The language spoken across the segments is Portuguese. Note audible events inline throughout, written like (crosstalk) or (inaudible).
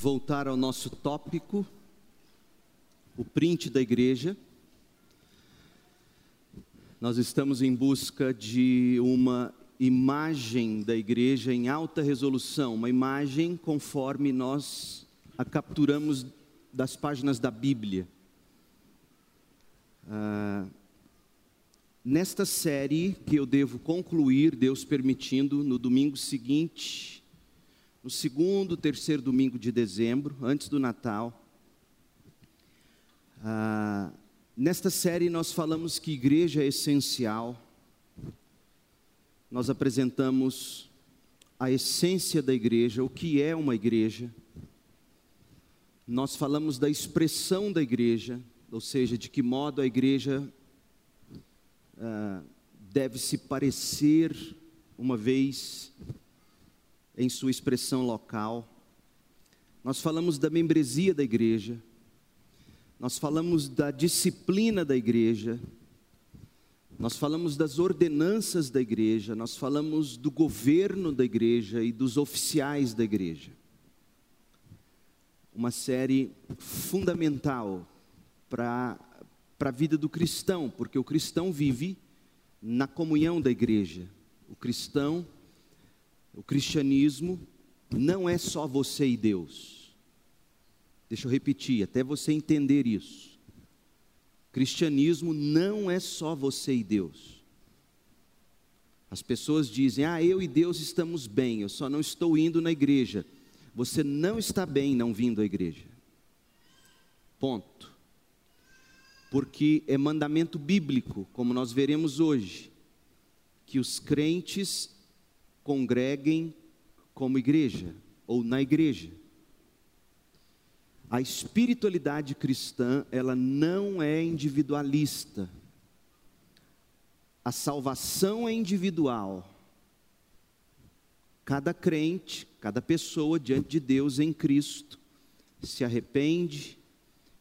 voltar ao nosso tópico, o print da igreja. Nós estamos em busca de uma imagem da igreja em alta resolução, uma imagem conforme nós a capturamos das páginas da Bíblia. Ah, nesta série que eu devo concluir, Deus permitindo, no domingo seguinte, no segundo, terceiro domingo de dezembro, antes do Natal. Ah, nesta série nós falamos que igreja é essencial. Nós apresentamos a essência da igreja, o que é uma igreja. Nós falamos da expressão da igreja, ou seja, de que modo a igreja ah, deve se parecer, uma vez em sua expressão local. Nós falamos da membresia da igreja, nós falamos da disciplina da igreja, nós falamos das ordenanças da igreja, nós falamos do governo da igreja e dos oficiais da igreja. Uma série fundamental para a vida do cristão, porque o cristão vive na comunhão da igreja. O cristão, o cristianismo, não é só você e Deus. Deixa eu repetir, até você entender isso. Cristianismo não é só você e Deus. As pessoas dizem: Ah, eu e Deus estamos bem, eu só não estou indo na igreja. Você não está bem não vindo à igreja. Ponto porque é mandamento bíblico, como nós veremos hoje, que os crentes congreguem como igreja ou na igreja. A espiritualidade cristã, ela não é individualista. A salvação é individual. Cada crente, cada pessoa diante de Deus em Cristo se arrepende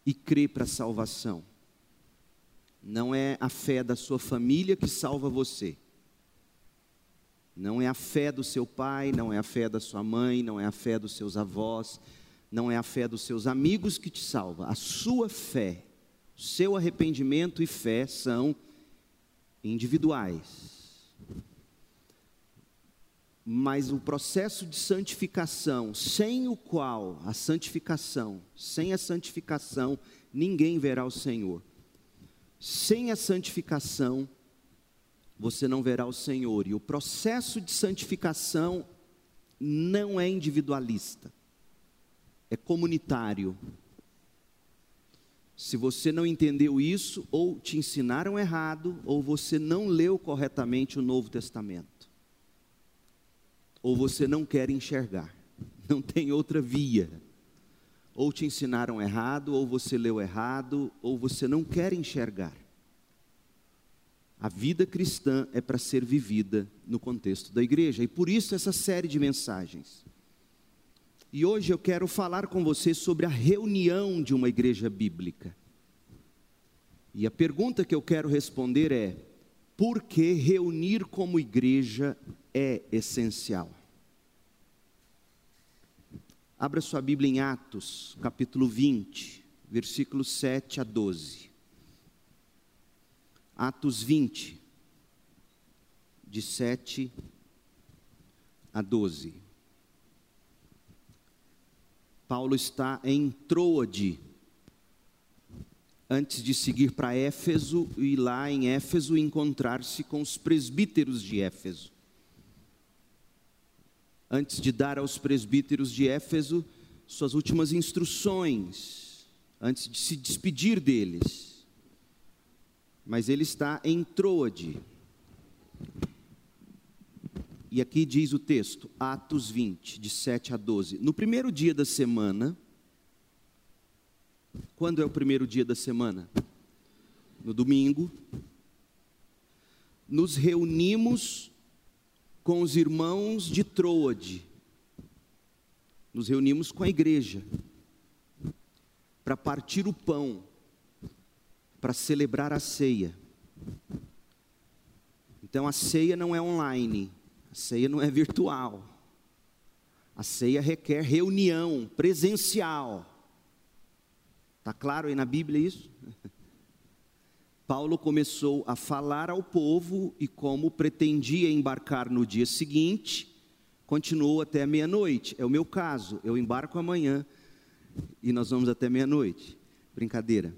e crê para a salvação. Não é a fé da sua família que salva você. Não é a fé do seu pai, não é a fé da sua mãe, não é a fé dos seus avós, não é a fé dos seus amigos que te salva. A sua fé, seu arrependimento e fé são individuais. Mas o processo de santificação, sem o qual a santificação, sem a santificação, ninguém verá o Senhor. Sem a santificação, você não verá o Senhor. E o processo de santificação não é individualista, é comunitário. Se você não entendeu isso, ou te ensinaram errado, ou você não leu corretamente o Novo Testamento, ou você não quer enxergar, (laughs) não tem outra via ou te ensinaram errado, ou você leu errado, ou você não quer enxergar. A vida cristã é para ser vivida no contexto da igreja, e por isso essa série de mensagens. E hoje eu quero falar com você sobre a reunião de uma igreja bíblica. E a pergunta que eu quero responder é: por que reunir como igreja é essencial? Abra sua Bíblia em Atos, capítulo 20, versículos 7 a 12. Atos 20, de 7 a 12. Paulo está em Troade, antes de seguir para Éfeso e lá em Éfeso encontrar-se com os presbíteros de Éfeso antes de dar aos presbíteros de Éfeso suas últimas instruções, antes de se despedir deles. Mas ele está em Troade. E aqui diz o texto, Atos 20, de 7 a 12. No primeiro dia da semana, quando é o primeiro dia da semana? No domingo, nos reunimos com os irmãos de Troade. Nos reunimos com a igreja para partir o pão, para celebrar a ceia. Então a ceia não é online, a ceia não é virtual. A ceia requer reunião presencial. Está claro aí na Bíblia isso? (laughs) Paulo começou a falar ao povo e, como pretendia embarcar no dia seguinte, continuou até meia-noite. É o meu caso, eu embarco amanhã e nós vamos até meia-noite. Brincadeira.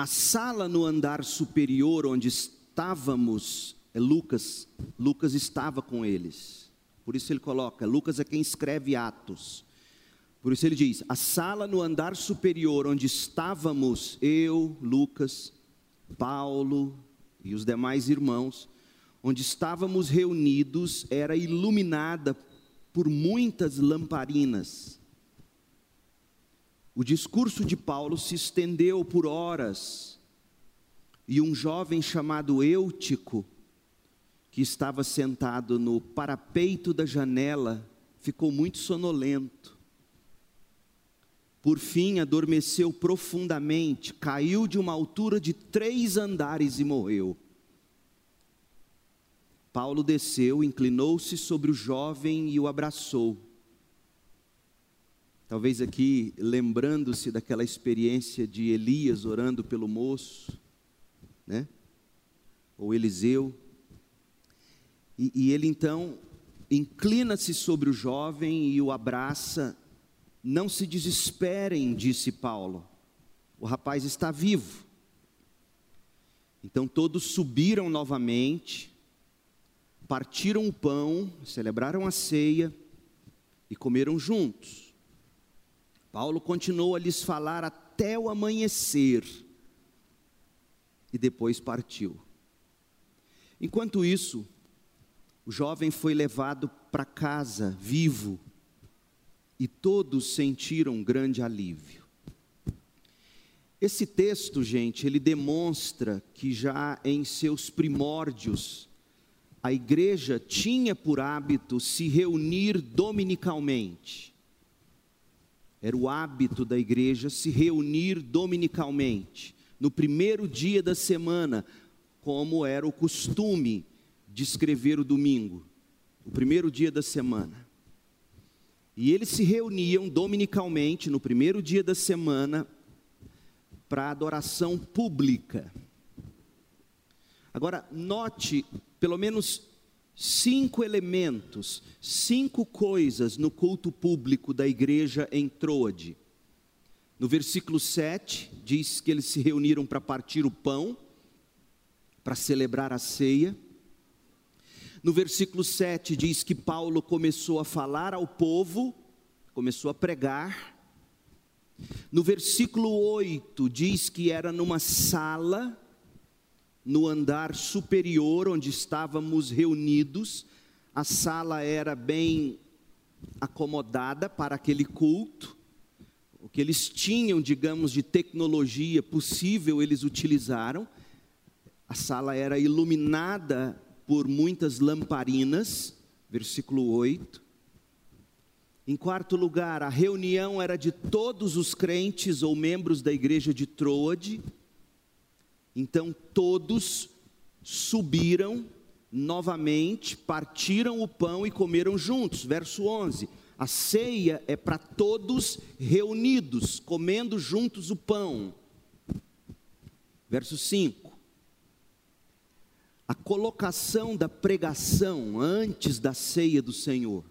A sala no andar superior onde estávamos, é Lucas, Lucas estava com eles. Por isso ele coloca, Lucas é quem escreve Atos. Por isso ele diz: a sala no andar superior onde estávamos, eu, Lucas, Paulo e os demais irmãos, onde estávamos reunidos, era iluminada por muitas lamparinas o discurso de Paulo se estendeu por horas, e um jovem chamado Eutico, que estava sentado no parapeito da janela, ficou muito sonolento. Por fim, adormeceu profundamente, caiu de uma altura de três andares e morreu. Paulo desceu, inclinou-se sobre o jovem e o abraçou. Talvez aqui lembrando-se daquela experiência de Elias orando pelo moço, né? Ou Eliseu. E, e ele então inclina-se sobre o jovem e o abraça. Não se desesperem, disse Paulo. O rapaz está vivo. Então todos subiram novamente, partiram o pão, celebraram a ceia e comeram juntos. Paulo continuou a lhes falar até o amanhecer e depois partiu. Enquanto isso, o jovem foi levado para casa vivo e todos sentiram um grande alívio. Esse texto, gente, ele demonstra que já em seus primórdios a igreja tinha por hábito se reunir dominicalmente. Era o hábito da igreja se reunir dominicalmente, no primeiro dia da semana, como era o costume de escrever o domingo, o primeiro dia da semana. E eles se reuniam dominicalmente no primeiro dia da semana para adoração pública. Agora, note pelo menos cinco elementos, cinco coisas no culto público da igreja em Troade. No versículo 7, diz que eles se reuniram para partir o pão, para celebrar a ceia. No versículo 7 diz que Paulo começou a falar ao povo, começou a pregar. No versículo 8 diz que era numa sala no andar superior onde estávamos reunidos. A sala era bem acomodada para aquele culto. O que eles tinham, digamos, de tecnologia possível, eles utilizaram. A sala era iluminada por muitas lamparinas, versículo 8. Em quarto lugar, a reunião era de todos os crentes ou membros da igreja de Troade, então todos subiram novamente, partiram o pão e comeram juntos. Verso 11. A ceia é para todos reunidos, comendo juntos o pão. Verso 5. A colocação da pregação antes da ceia do Senhor.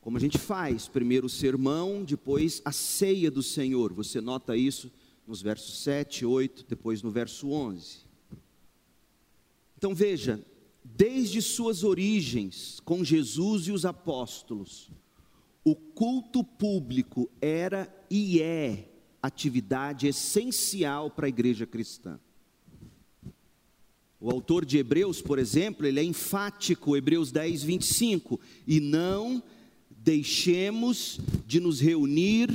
Como a gente faz, primeiro o sermão, depois a ceia do Senhor. Você nota isso nos versos 7, 8, depois no verso 11. Então veja, desde suas origens com Jesus e os apóstolos, o culto público era e é atividade essencial para a igreja cristã. O autor de Hebreus, por exemplo, ele é enfático, Hebreus 10, 25, e não deixemos de nos reunir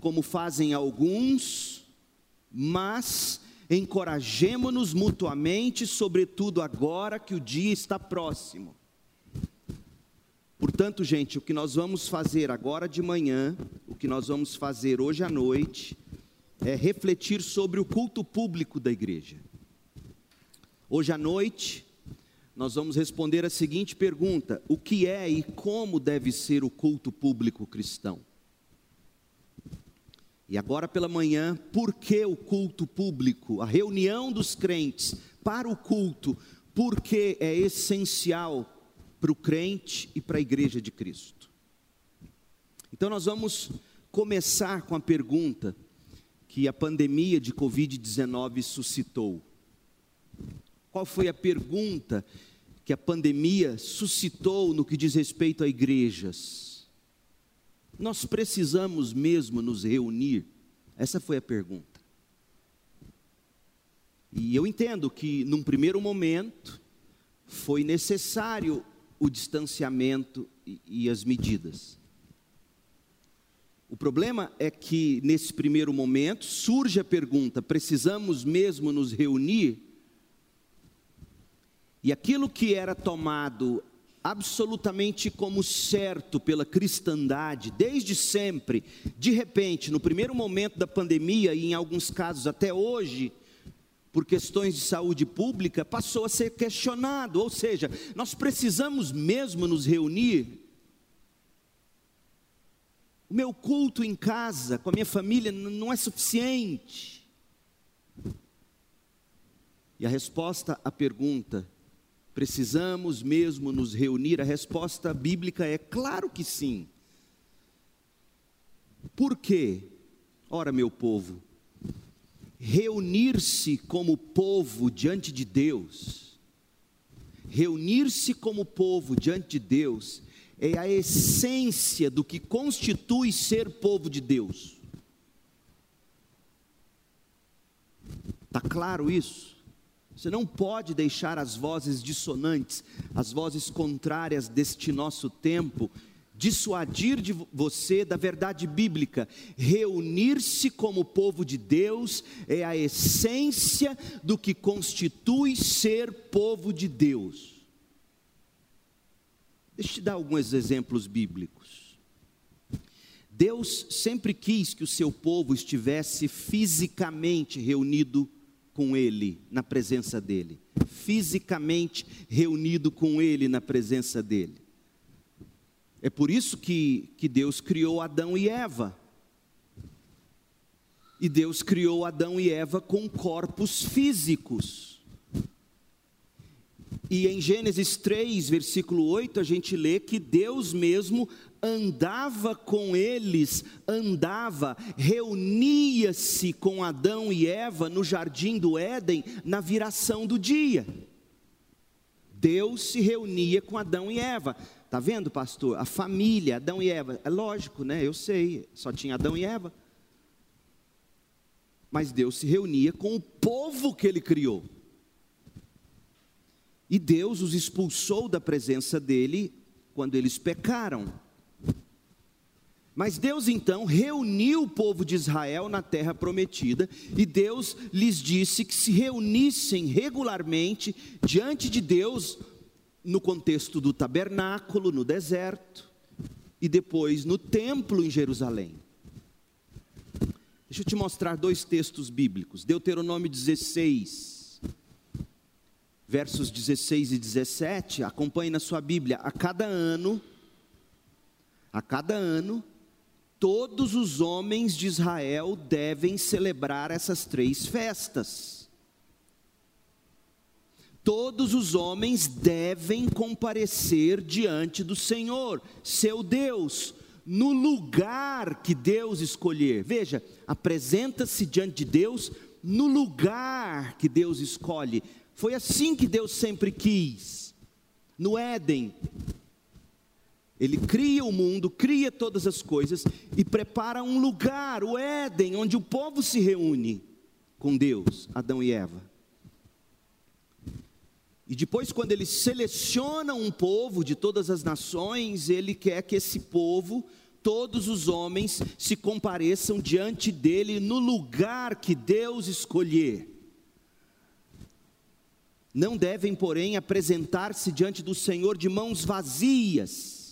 como fazem alguns, mas encorajemo-nos mutuamente, sobretudo agora que o dia está próximo. Portanto, gente, o que nós vamos fazer agora de manhã, o que nós vamos fazer hoje à noite, é refletir sobre o culto público da igreja. Hoje à noite, nós vamos responder a seguinte pergunta: o que é e como deve ser o culto público cristão? E agora pela manhã, por que o culto público, a reunião dos crentes para o culto, porque é essencial para o crente e para a igreja de Cristo? Então nós vamos começar com a pergunta que a pandemia de Covid-19 suscitou. Qual foi a pergunta que a pandemia suscitou no que diz respeito a igrejas? Nós precisamos mesmo nos reunir? Essa foi a pergunta. E eu entendo que, num primeiro momento, foi necessário o distanciamento e, e as medidas. O problema é que, nesse primeiro momento, surge a pergunta: precisamos mesmo nos reunir? E aquilo que era tomado absolutamente como certo pela cristandade, desde sempre, de repente, no primeiro momento da pandemia e em alguns casos até hoje, por questões de saúde pública, passou a ser questionado, ou seja, nós precisamos mesmo nos reunir. O meu culto em casa, com a minha família, não é suficiente. E a resposta à pergunta Precisamos mesmo nos reunir? A resposta bíblica é claro que sim. Por quê? Ora, meu povo, reunir-se como povo diante de Deus, reunir-se como povo diante de Deus, é a essência do que constitui ser povo de Deus. Está claro isso? Você não pode deixar as vozes dissonantes, as vozes contrárias deste nosso tempo, dissuadir de você da verdade bíblica. Reunir-se como povo de Deus é a essência do que constitui ser povo de Deus. Deixa eu te dar alguns exemplos bíblicos. Deus sempre quis que o seu povo estivesse fisicamente reunido com Ele, na presença dEle, fisicamente reunido com Ele na presença dEle. É por isso que, que Deus criou Adão e Eva. E Deus criou Adão e Eva com corpos físicos. E em Gênesis 3, versículo 8, a gente lê que Deus mesmo andava com eles, andava, reunia-se com Adão e Eva no jardim do Éden na viração do dia. Deus se reunia com Adão e Eva. Tá vendo, pastor? A família, Adão e Eva. É lógico, né? Eu sei, só tinha Adão e Eva. Mas Deus se reunia com o povo que ele criou. E Deus os expulsou da presença dele quando eles pecaram. Mas Deus então reuniu o povo de Israel na terra prometida, e Deus lhes disse que se reunissem regularmente diante de Deus, no contexto do tabernáculo, no deserto, e depois no templo em Jerusalém. Deixa eu te mostrar dois textos bíblicos. Deuteronômio 16, versos 16 e 17. Acompanhe na sua Bíblia. A cada ano, a cada ano, todos os homens de Israel devem celebrar essas três festas. Todos os homens devem comparecer diante do Senhor, seu Deus, no lugar que Deus escolher. Veja, apresenta-se diante de Deus no lugar que Deus escolhe. Foi assim que Deus sempre quis. No Éden, ele cria o mundo, cria todas as coisas e prepara um lugar, o Éden, onde o povo se reúne com Deus, Adão e Eva. E depois, quando ele seleciona um povo de todas as nações, ele quer que esse povo, todos os homens, se compareçam diante dele no lugar que Deus escolher. Não devem, porém, apresentar-se diante do Senhor de mãos vazias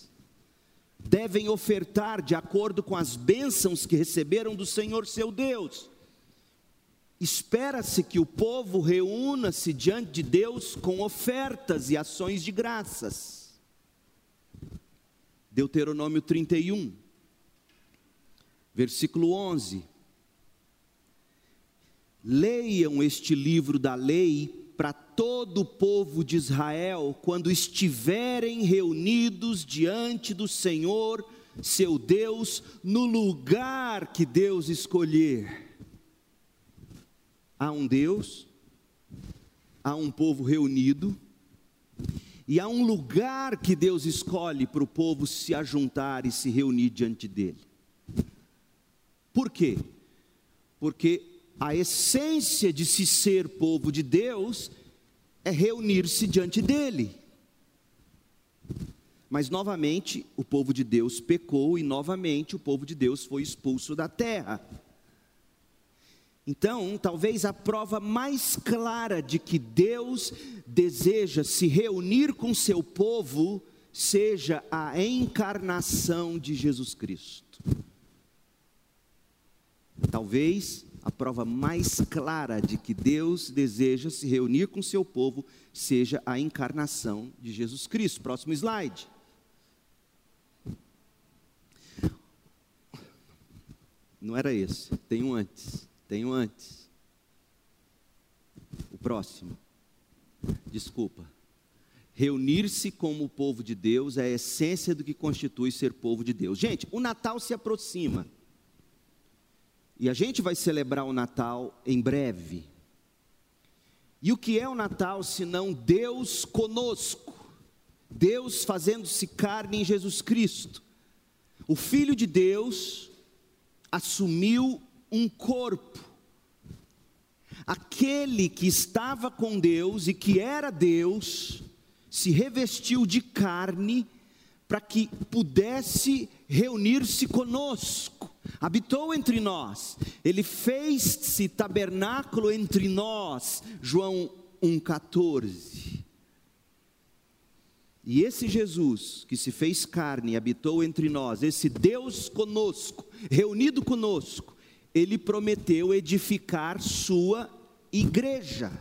devem ofertar de acordo com as bênçãos que receberam do Senhor seu Deus. espera-se que o povo reúna-se diante de Deus com ofertas e ações de graças. Deuteronômio 31, versículo 11. Leiam este livro da lei para todo o povo de Israel quando estiverem reunidos diante do Senhor, seu Deus, no lugar que Deus escolher. Há um Deus, há um povo reunido, e há um lugar que Deus escolhe para o povo se ajuntar e se reunir diante dele. Por quê? Porque a essência de se ser povo de Deus é reunir-se diante dele. Mas novamente o povo de Deus pecou e novamente o povo de Deus foi expulso da terra. Então, talvez a prova mais clara de que Deus deseja se reunir com seu povo seja a encarnação de Jesus Cristo. Talvez a prova mais clara de que Deus deseja se reunir com seu povo seja a encarnação de Jesus Cristo. Próximo slide. Não era esse, tem um antes. Tem um antes. O próximo. Desculpa. Reunir-se como o povo de Deus é a essência do que constitui ser povo de Deus. Gente, o Natal se aproxima. E a gente vai celebrar o Natal em breve. E o que é o Natal se não Deus conosco? Deus fazendo-se carne em Jesus Cristo. O Filho de Deus assumiu um corpo. Aquele que estava com Deus e que era Deus, se revestiu de carne para que pudesse reunir-se conosco habitou entre nós, ele fez-se tabernáculo entre nós. João 1,14. E esse Jesus que se fez carne e habitou entre nós, esse Deus conosco, reunido conosco, ele prometeu edificar sua igreja.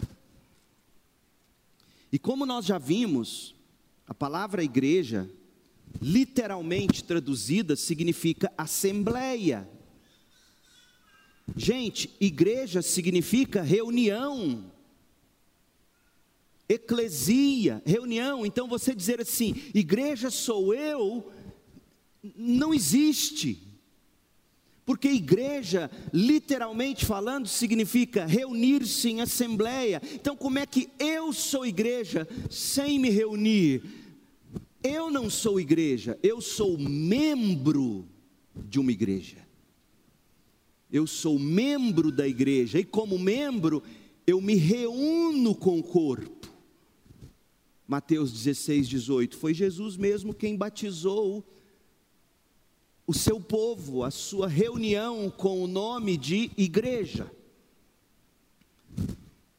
E como nós já vimos, a palavra igreja literalmente traduzida, significa assembleia. Gente, igreja significa reunião, eclesia, reunião. Então você dizer assim, igreja sou eu, não existe. Porque igreja, literalmente falando, significa reunir-se em assembleia. Então, como é que eu sou igreja sem me reunir? Eu não sou igreja, eu sou membro de uma igreja. Eu sou membro da igreja e, como membro, eu me reúno com o corpo. Mateus 16, 18. Foi Jesus mesmo quem batizou o seu povo, a sua reunião com o nome de igreja.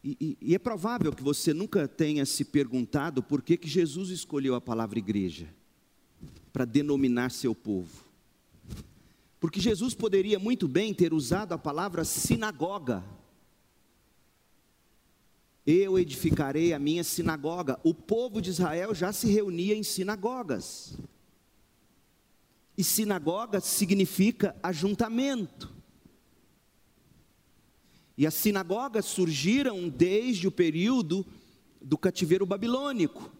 E, e, e, é provável que você nunca tenha se perguntado por que, que Jesus escolheu a palavra igreja para denominar seu povo. Porque Jesus poderia muito bem ter usado a palavra sinagoga. Eu edificarei a minha sinagoga. O povo de Israel já se reunia em sinagogas. E sinagoga significa ajuntamento. E as sinagogas surgiram desde o período do cativeiro babilônico.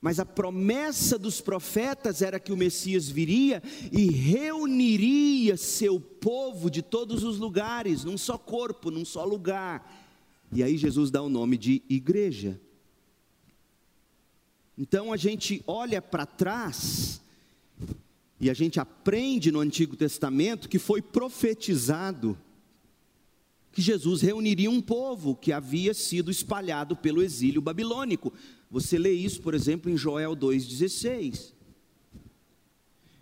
Mas a promessa dos profetas era que o Messias viria e reuniria seu povo de todos os lugares, num só corpo, num só lugar. E aí Jesus dá o nome de igreja. Então a gente olha para trás e a gente aprende no Antigo Testamento que foi profetizado que Jesus reuniria um povo que havia sido espalhado pelo exílio babilônico. Você lê isso, por exemplo, em Joel 2,16.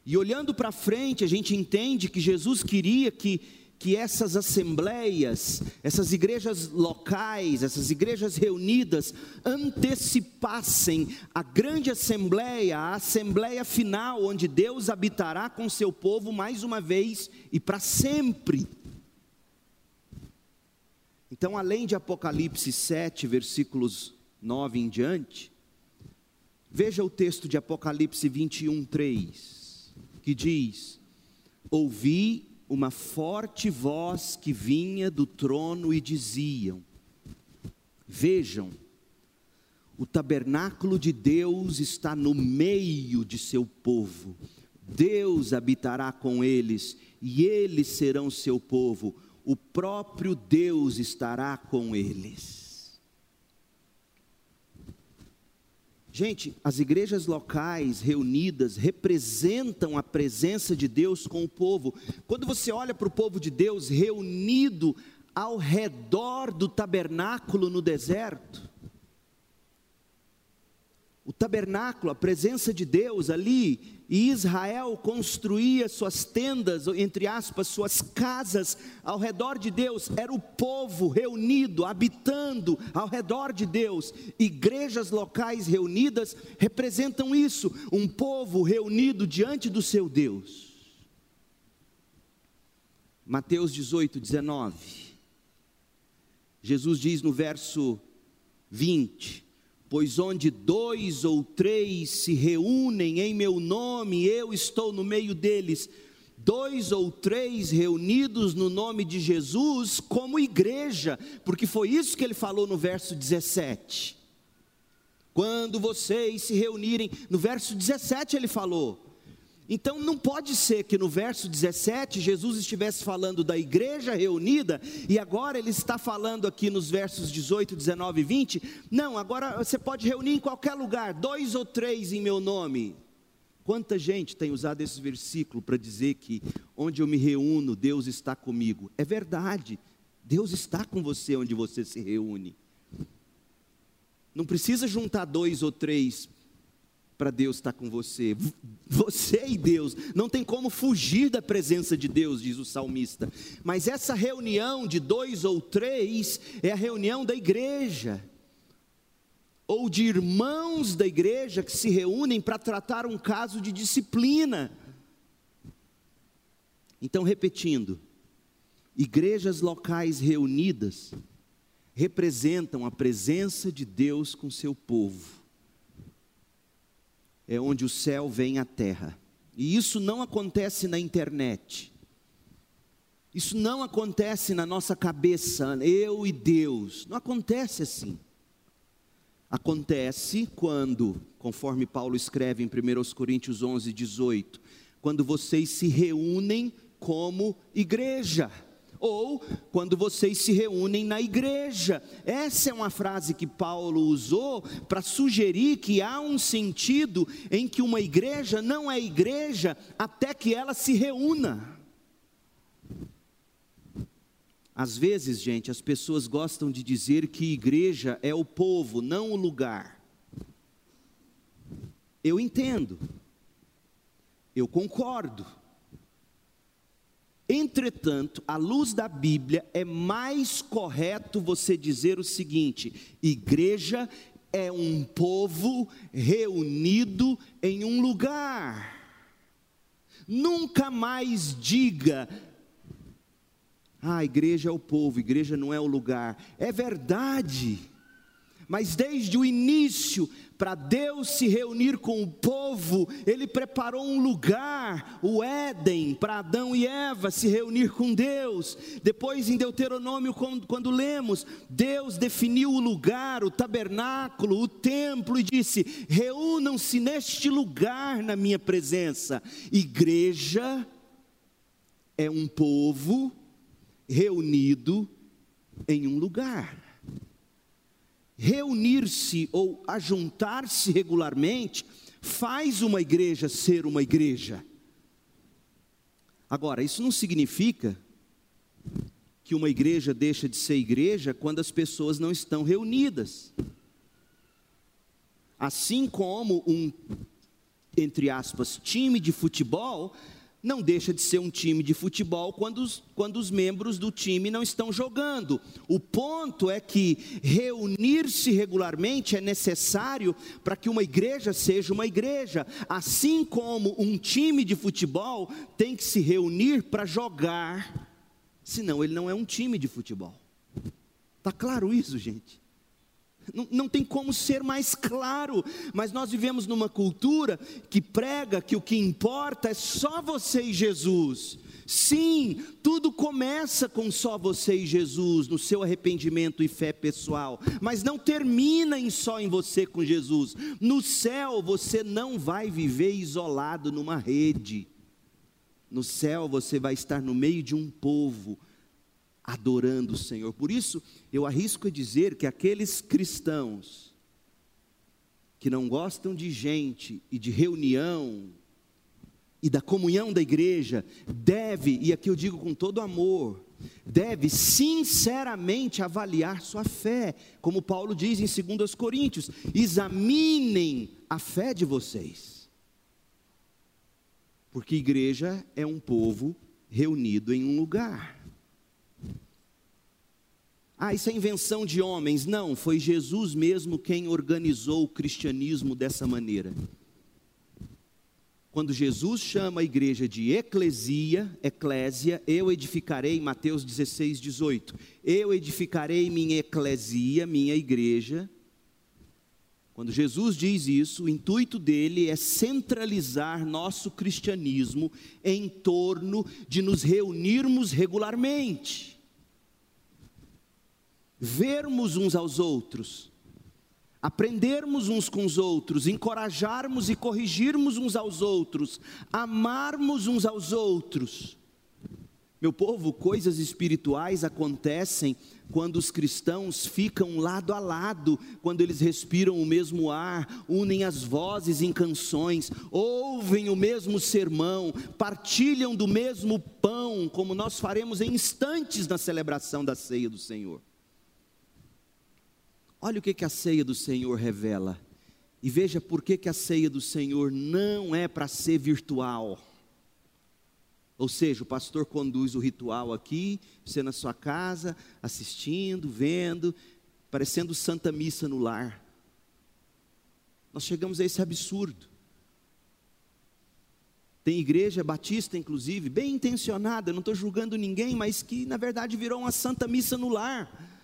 E olhando para frente, a gente entende que Jesus queria que, que essas assembleias, essas igrejas locais, essas igrejas reunidas, antecipassem a grande assembleia, a assembleia final, onde Deus habitará com seu povo mais uma vez e para sempre. Então, além de Apocalipse 7, versículos 9 em diante, veja o texto de Apocalipse 21, 3, que diz: Ouvi uma forte voz que vinha do trono e diziam: Vejam, o tabernáculo de Deus está no meio de seu povo. Deus habitará com eles e eles serão seu povo. O próprio Deus estará com eles. Gente, as igrejas locais reunidas representam a presença de Deus com o povo. Quando você olha para o povo de Deus reunido ao redor do tabernáculo no deserto, o tabernáculo, a presença de Deus ali, e Israel construía suas tendas, entre aspas, suas casas ao redor de Deus, era o povo reunido, habitando ao redor de Deus. Igrejas locais reunidas representam isso, um povo reunido diante do seu Deus. Mateus 18, 19. Jesus diz no verso 20: Pois onde dois ou três se reúnem em meu nome, eu estou no meio deles. Dois ou três reunidos no nome de Jesus, como igreja, porque foi isso que ele falou no verso 17. Quando vocês se reunirem, no verso 17 ele falou: então não pode ser que no verso 17 Jesus estivesse falando da igreja reunida e agora ele está falando aqui nos versos 18, 19 e 20. Não, agora você pode reunir em qualquer lugar, dois ou três em meu nome. Quanta gente tem usado esse versículo para dizer que onde eu me reúno, Deus está comigo. É verdade, Deus está com você onde você se reúne. Não precisa juntar dois ou três para Deus estar com você. Você e Deus, não tem como fugir da presença de Deus, diz o salmista. Mas essa reunião de dois ou três é a reunião da igreja, ou de irmãos da igreja que se reúnem para tratar um caso de disciplina. Então, repetindo, igrejas locais reunidas representam a presença de Deus com seu povo é onde o céu vem à terra. E isso não acontece na internet. Isso não acontece na nossa cabeça, eu e Deus. Não acontece assim. Acontece quando, conforme Paulo escreve em 1 Coríntios 11, 18, quando vocês se reúnem como igreja ou quando vocês se reúnem na igreja. Essa é uma frase que Paulo usou para sugerir que há um sentido em que uma igreja não é igreja até que ela se reúna. Às vezes, gente, as pessoas gostam de dizer que igreja é o povo, não o lugar. Eu entendo, eu concordo. Entretanto, à luz da Bíblia, é mais correto você dizer o seguinte: igreja é um povo reunido em um lugar. Nunca mais diga, ah, a igreja é o povo, igreja não é o lugar. É verdade, mas desde o início, para Deus se reunir com o povo, Ele preparou um lugar, o Éden, para Adão e Eva se reunir com Deus. Depois, em Deuteronômio, quando, quando lemos, Deus definiu o lugar, o tabernáculo, o templo, e disse: reúnam-se neste lugar na minha presença. Igreja é um povo reunido em um lugar reunir-se ou ajuntar-se regularmente faz uma igreja ser uma igreja. Agora, isso não significa que uma igreja deixa de ser igreja quando as pessoas não estão reunidas. Assim como um, entre aspas, time de futebol não deixa de ser um time de futebol quando os, quando os membros do time não estão jogando. O ponto é que reunir-se regularmente é necessário para que uma igreja seja uma igreja, assim como um time de futebol tem que se reunir para jogar, senão ele não é um time de futebol. Está claro isso, gente? Não, não, tem como ser mais claro, mas nós vivemos numa cultura que prega que o que importa é só você e Jesus. Sim, tudo começa com só você e Jesus, no seu arrependimento e fé pessoal, mas não termina em só em você com Jesus. No céu você não vai viver isolado numa rede. No céu você vai estar no meio de um povo adorando o Senhor. Por isso, eu arrisco a dizer que aqueles cristãos que não gostam de gente e de reunião e da comunhão da igreja, deve, e aqui eu digo com todo amor, deve sinceramente avaliar sua fé, como Paulo diz em 2 Coríntios: examinem a fé de vocês, porque igreja é um povo reunido em um lugar. Ah, isso é invenção de homens. Não, foi Jesus mesmo quem organizou o cristianismo dessa maneira. Quando Jesus chama a igreja de eclesia, eclésia, eu edificarei, Mateus 16, 18. Eu edificarei minha eclesia, minha igreja. Quando Jesus diz isso, o intuito dele é centralizar nosso cristianismo em torno de nos reunirmos regularmente, vermos uns aos outros, aprendermos uns com os outros, encorajarmos e corrigirmos uns aos outros, amarmos uns aos outros. Meu povo, coisas espirituais acontecem quando os cristãos ficam lado a lado, quando eles respiram o mesmo ar, unem as vozes em canções, ouvem o mesmo sermão, partilham do mesmo pão, como nós faremos em instantes na celebração da ceia do Senhor. Olha o que, que a ceia do Senhor revela. E veja por que, que a ceia do Senhor não é para ser virtual. Ou seja, o pastor conduz o ritual aqui, você na sua casa, assistindo, vendo, parecendo Santa Missa no lar. Nós chegamos a esse absurdo. Tem igreja batista, inclusive, bem intencionada, não estou julgando ninguém, mas que na verdade virou uma Santa Missa no lar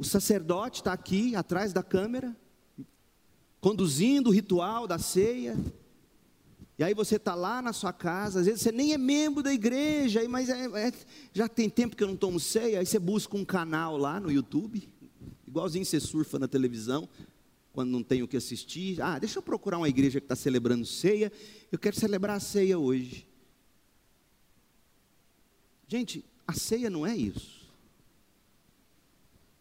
O sacerdote está aqui atrás da câmera, conduzindo o ritual da ceia. E aí você está lá na sua casa, às vezes você nem é membro da igreja, mas é, é, já tem tempo que eu não tomo ceia, aí você busca um canal lá no YouTube, igualzinho você surfa na televisão, quando não tem o que assistir. Ah, deixa eu procurar uma igreja que está celebrando ceia, eu quero celebrar a ceia hoje. Gente, a ceia não é isso.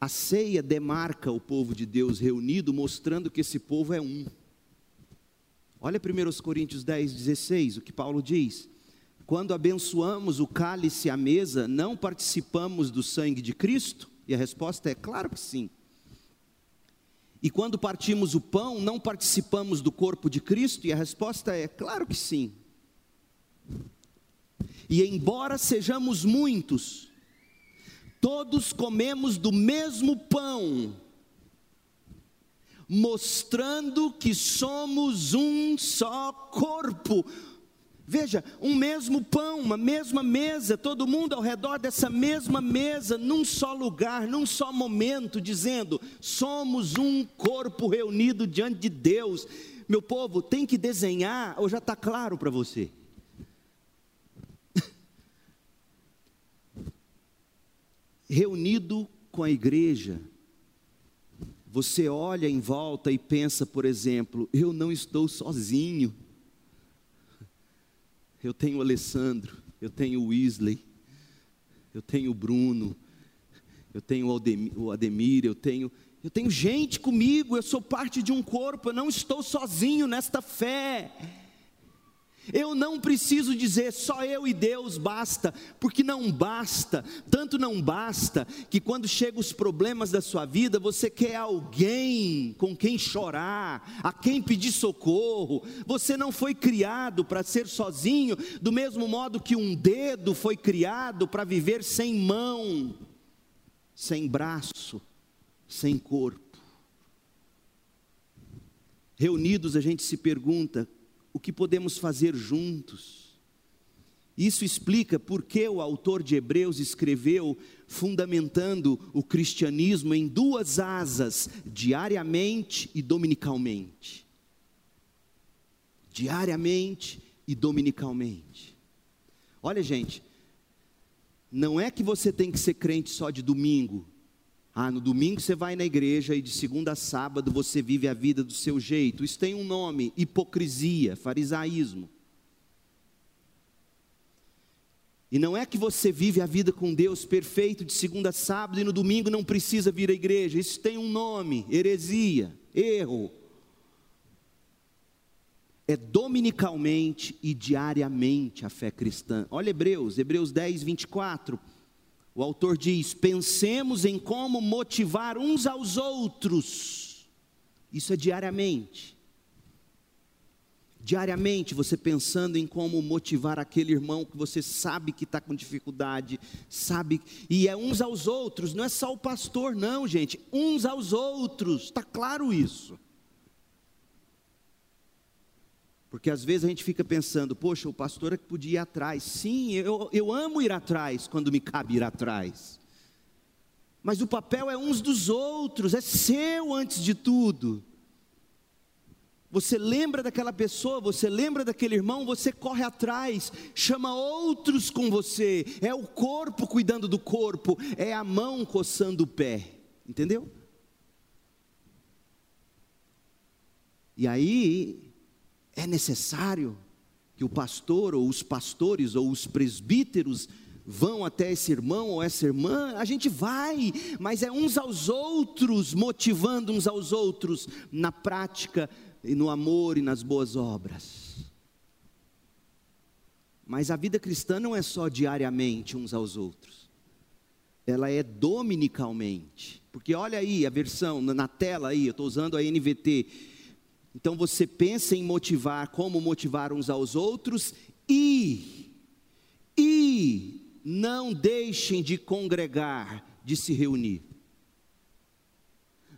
A ceia demarca o povo de Deus reunido, mostrando que esse povo é um. Olha 1 Coríntios 10, 16, o que Paulo diz. Quando abençoamos o cálice à mesa, não participamos do sangue de Cristo? E a resposta é claro que sim. E quando partimos o pão, não participamos do corpo de Cristo? E a resposta é claro que sim. E embora sejamos muitos, todos comemos do mesmo pão, mostrando que somos um só corpo. Veja, um mesmo pão, uma mesma mesa, todo mundo ao redor dessa mesma mesa, num só lugar, num só momento, dizendo: somos um corpo reunido diante de Deus. Meu povo, tem que desenhar, ou já está claro para você? Reunido com a igreja, você olha em volta e pensa, por exemplo, eu não estou sozinho. Eu tenho o Alessandro, eu tenho o Weasley, eu tenho o Bruno, eu tenho o Ademir, eu tenho, eu tenho gente comigo, eu sou parte de um corpo, eu não estou sozinho nesta fé. Eu não preciso dizer só eu e Deus basta, porque não basta, tanto não basta que quando chegam os problemas da sua vida, você quer alguém com quem chorar, a quem pedir socorro. Você não foi criado para ser sozinho, do mesmo modo que um dedo foi criado para viver sem mão, sem braço, sem corpo. Reunidos a gente se pergunta: o que podemos fazer juntos. Isso explica por que o autor de Hebreus escreveu fundamentando o cristianismo em duas asas, diariamente e dominicalmente. Diariamente e dominicalmente. Olha, gente, não é que você tem que ser crente só de domingo. Ah, no domingo você vai na igreja e de segunda a sábado você vive a vida do seu jeito. Isso tem um nome: hipocrisia, farisaísmo. E não é que você vive a vida com Deus perfeito de segunda a sábado e no domingo não precisa vir à igreja. Isso tem um nome: heresia, erro. É dominicalmente e diariamente a fé cristã. Olha Hebreus, Hebreus 10, 24. O autor diz: pensemos em como motivar uns aos outros. Isso é diariamente diariamente você pensando em como motivar aquele irmão que você sabe que está com dificuldade, sabe, e é uns aos outros, não é só o pastor, não, gente, uns aos outros, está claro isso. Porque às vezes a gente fica pensando, poxa, o pastor é que podia ir atrás. Sim, eu, eu amo ir atrás quando me cabe ir atrás. Mas o papel é uns dos outros, é seu antes de tudo. Você lembra daquela pessoa, você lembra daquele irmão, você corre atrás, chama outros com você. É o corpo cuidando do corpo, é a mão coçando o pé. Entendeu? E aí é necessário que o pastor ou os pastores ou os presbíteros vão até esse irmão ou essa irmã, a gente vai, mas é uns aos outros, motivando uns aos outros na prática e no amor e nas boas obras. Mas a vida cristã não é só diariamente uns aos outros, ela é dominicalmente. Porque olha aí a versão na tela aí, eu estou usando a NVT. Então você pensa em motivar, como motivar uns aos outros e, e não deixem de congregar, de se reunir.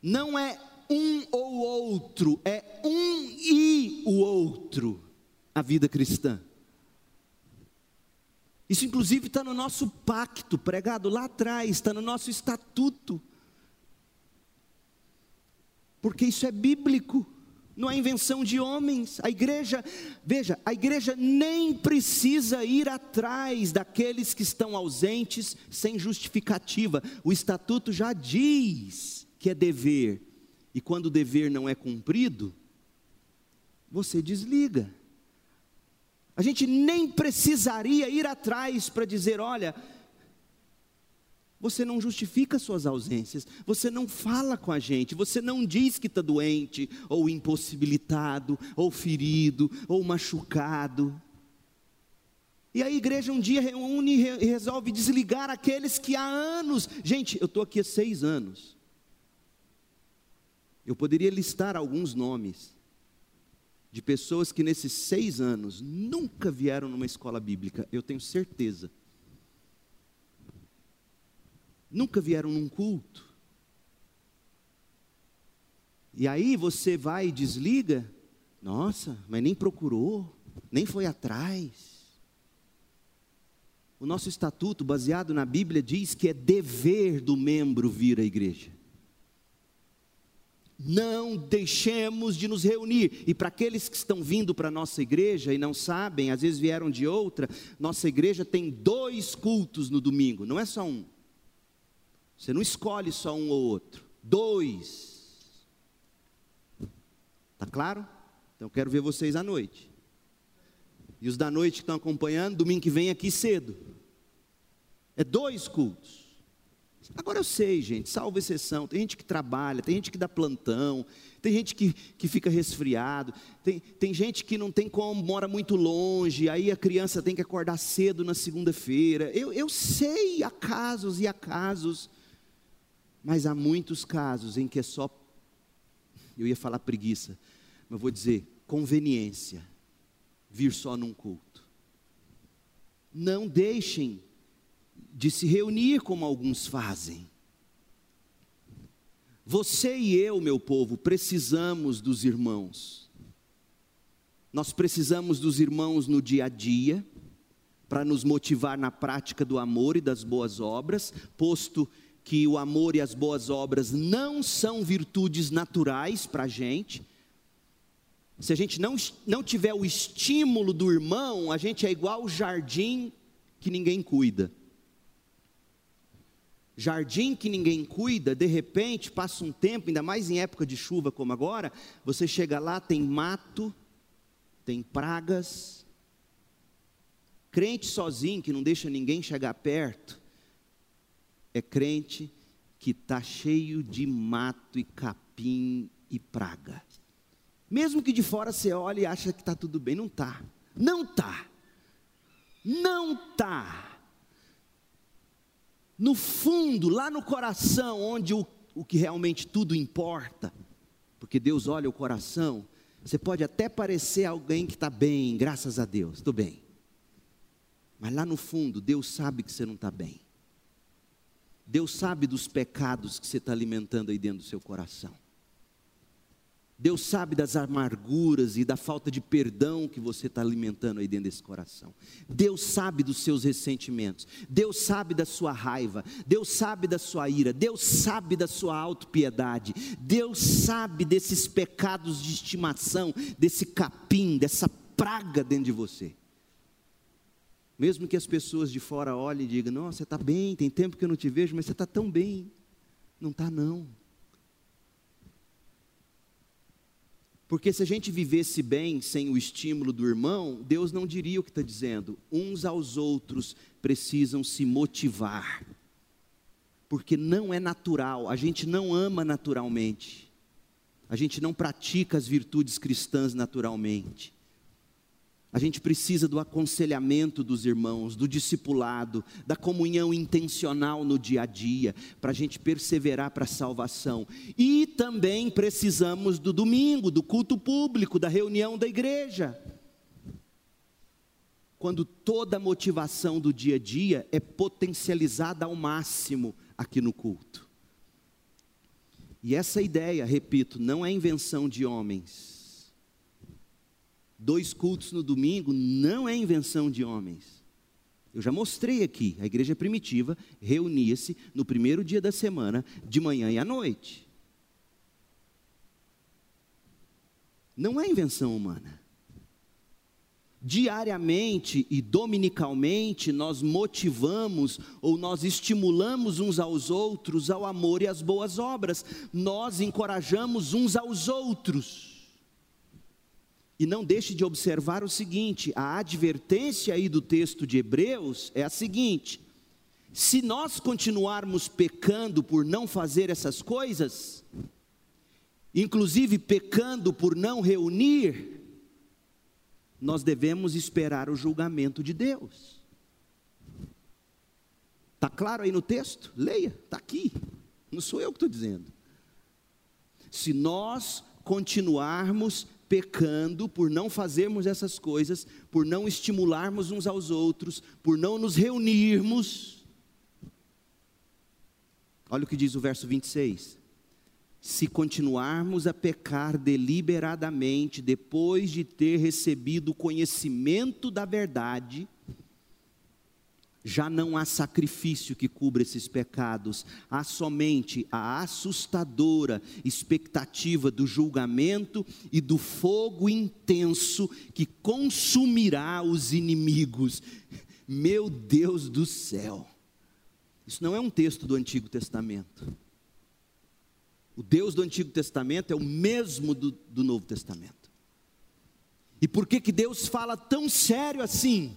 Não é um ou outro, é um e o outro, a vida cristã. Isso, inclusive, está no nosso pacto, pregado lá atrás, está no nosso estatuto. Porque isso é bíblico, não é invenção de homens. A igreja, veja, a igreja nem precisa ir atrás daqueles que estão ausentes sem justificativa. O estatuto já diz que é dever e quando o dever não é cumprido, você desliga. A gente nem precisaria ir atrás para dizer: olha, você não justifica suas ausências, você não fala com a gente, você não diz que está doente, ou impossibilitado, ou ferido, ou machucado. E a igreja um dia reúne e resolve desligar aqueles que há anos, gente, eu estou aqui há seis anos, eu poderia listar alguns nomes de pessoas que nesses seis anos nunca vieram numa escola bíblica, eu tenho certeza. Nunca vieram num culto. E aí você vai e desliga, nossa, mas nem procurou, nem foi atrás. O nosso estatuto, baseado na Bíblia, diz que é dever do membro vir à igreja não deixemos de nos reunir. E para aqueles que estão vindo para a nossa igreja e não sabem, às vezes vieram de outra, nossa igreja tem dois cultos no domingo, não é só um. Você não escolhe só um ou outro, dois. Tá claro? Então quero ver vocês à noite. E os da noite que estão acompanhando, domingo que vem aqui cedo. É dois cultos. Agora eu sei, gente, salvo exceção. Tem gente que trabalha, tem gente que dá plantão, tem gente que, que fica resfriado, tem, tem gente que não tem como, mora muito longe, aí a criança tem que acordar cedo na segunda-feira. Eu, eu sei, há casos e há casos, mas há muitos casos em que é só, eu ia falar preguiça, mas vou dizer conveniência, vir só num culto. Não deixem de se reunir como alguns fazem. Você e eu, meu povo, precisamos dos irmãos. Nós precisamos dos irmãos no dia a dia, para nos motivar na prática do amor e das boas obras, posto que o amor e as boas obras não são virtudes naturais para a gente. Se a gente não, não tiver o estímulo do irmão, a gente é igual o jardim que ninguém cuida. Jardim que ninguém cuida, de repente, passa um tempo, ainda mais em época de chuva como agora, você chega lá, tem mato, tem pragas. Crente sozinho, que não deixa ninguém chegar perto, é crente que está cheio de mato e capim e praga. Mesmo que de fora você olhe e acha que está tudo bem, não está. Não está. Não está. No fundo, lá no coração, onde o, o que realmente tudo importa, porque Deus olha o coração, você pode até parecer alguém que está bem, graças a Deus, estou bem. Mas lá no fundo, Deus sabe que você não está bem. Deus sabe dos pecados que você está alimentando aí dentro do seu coração. Deus sabe das amarguras e da falta de perdão que você está alimentando aí dentro desse coração. Deus sabe dos seus ressentimentos. Deus sabe da sua raiva. Deus sabe da sua ira. Deus sabe da sua autopiedade. Deus sabe desses pecados de estimação, desse capim, dessa praga dentro de você. Mesmo que as pessoas de fora olhem e digam: Nossa, você está bem, tem tempo que eu não te vejo, mas você está tão bem. Não está, não. Porque se a gente vivesse bem sem o estímulo do irmão, Deus não diria o que está dizendo. Uns aos outros precisam se motivar. Porque não é natural, a gente não ama naturalmente. A gente não pratica as virtudes cristãs naturalmente. A gente precisa do aconselhamento dos irmãos, do discipulado, da comunhão intencional no dia a dia, para a gente perseverar para a salvação. E também precisamos do domingo, do culto público, da reunião da igreja. Quando toda a motivação do dia a dia é potencializada ao máximo aqui no culto. E essa ideia, repito, não é invenção de homens dois cultos no domingo não é invenção de homens. Eu já mostrei aqui, a igreja primitiva reunia-se no primeiro dia da semana, de manhã e à noite. Não é invenção humana. Diariamente e dominicalmente nós motivamos ou nós estimulamos uns aos outros ao amor e às boas obras, nós encorajamos uns aos outros. E não deixe de observar o seguinte: a advertência aí do texto de Hebreus é a seguinte: se nós continuarmos pecando por não fazer essas coisas, inclusive pecando por não reunir, nós devemos esperar o julgamento de Deus. Está claro aí no texto? Leia, está aqui. Não sou eu que estou dizendo. Se nós continuarmos pecando por não fazermos essas coisas, por não estimularmos uns aos outros, por não nos reunirmos. Olha o que diz o verso 26. Se continuarmos a pecar deliberadamente, depois de ter recebido o conhecimento da verdade, já não há sacrifício que cubra esses pecados, há somente a assustadora expectativa do julgamento e do fogo intenso que consumirá os inimigos. Meu Deus do céu! Isso não é um texto do Antigo Testamento. O Deus do Antigo Testamento é o mesmo do, do Novo Testamento. E por que, que Deus fala tão sério assim?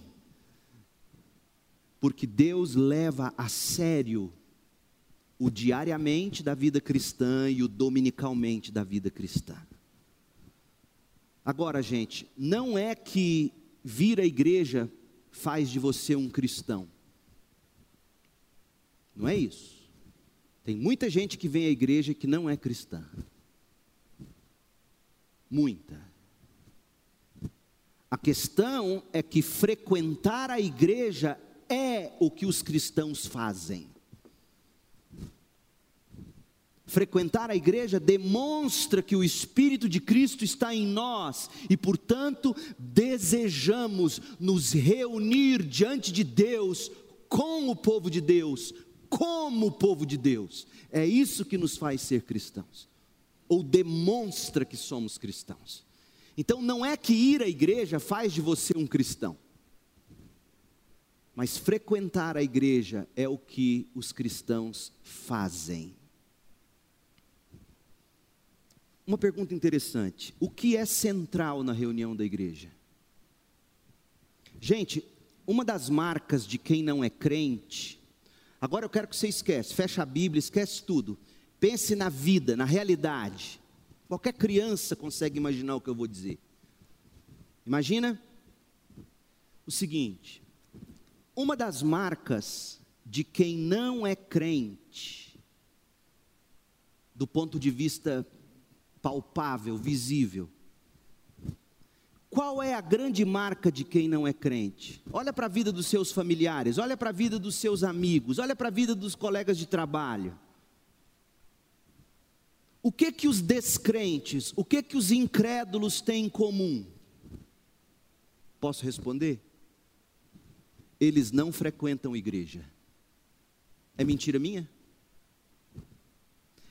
Porque Deus leva a sério o diariamente da vida cristã e o dominicalmente da vida cristã. Agora, gente, não é que vir à igreja faz de você um cristão. Não é isso. Tem muita gente que vem à igreja que não é cristã. Muita. A questão é que frequentar a igreja é o que os cristãos fazem. Frequentar a igreja demonstra que o Espírito de Cristo está em nós e, portanto, desejamos nos reunir diante de Deus, com o povo de Deus, como o povo de Deus. É isso que nos faz ser cristãos, ou demonstra que somos cristãos. Então, não é que ir à igreja faz de você um cristão, mas frequentar a igreja é o que os cristãos fazem. Uma pergunta interessante: o que é central na reunião da igreja? Gente, uma das marcas de quem não é crente, agora eu quero que você esquece, fecha a Bíblia, esquece tudo. Pense na vida, na realidade. Qualquer criança consegue imaginar o que eu vou dizer. Imagina o seguinte: uma das marcas de quem não é crente, do ponto de vista palpável, visível. Qual é a grande marca de quem não é crente? Olha para a vida dos seus familiares, olha para a vida dos seus amigos, olha para a vida dos colegas de trabalho. O que que os descrentes, o que que os incrédulos têm em comum? Posso responder? Eles não frequentam igreja. É mentira minha?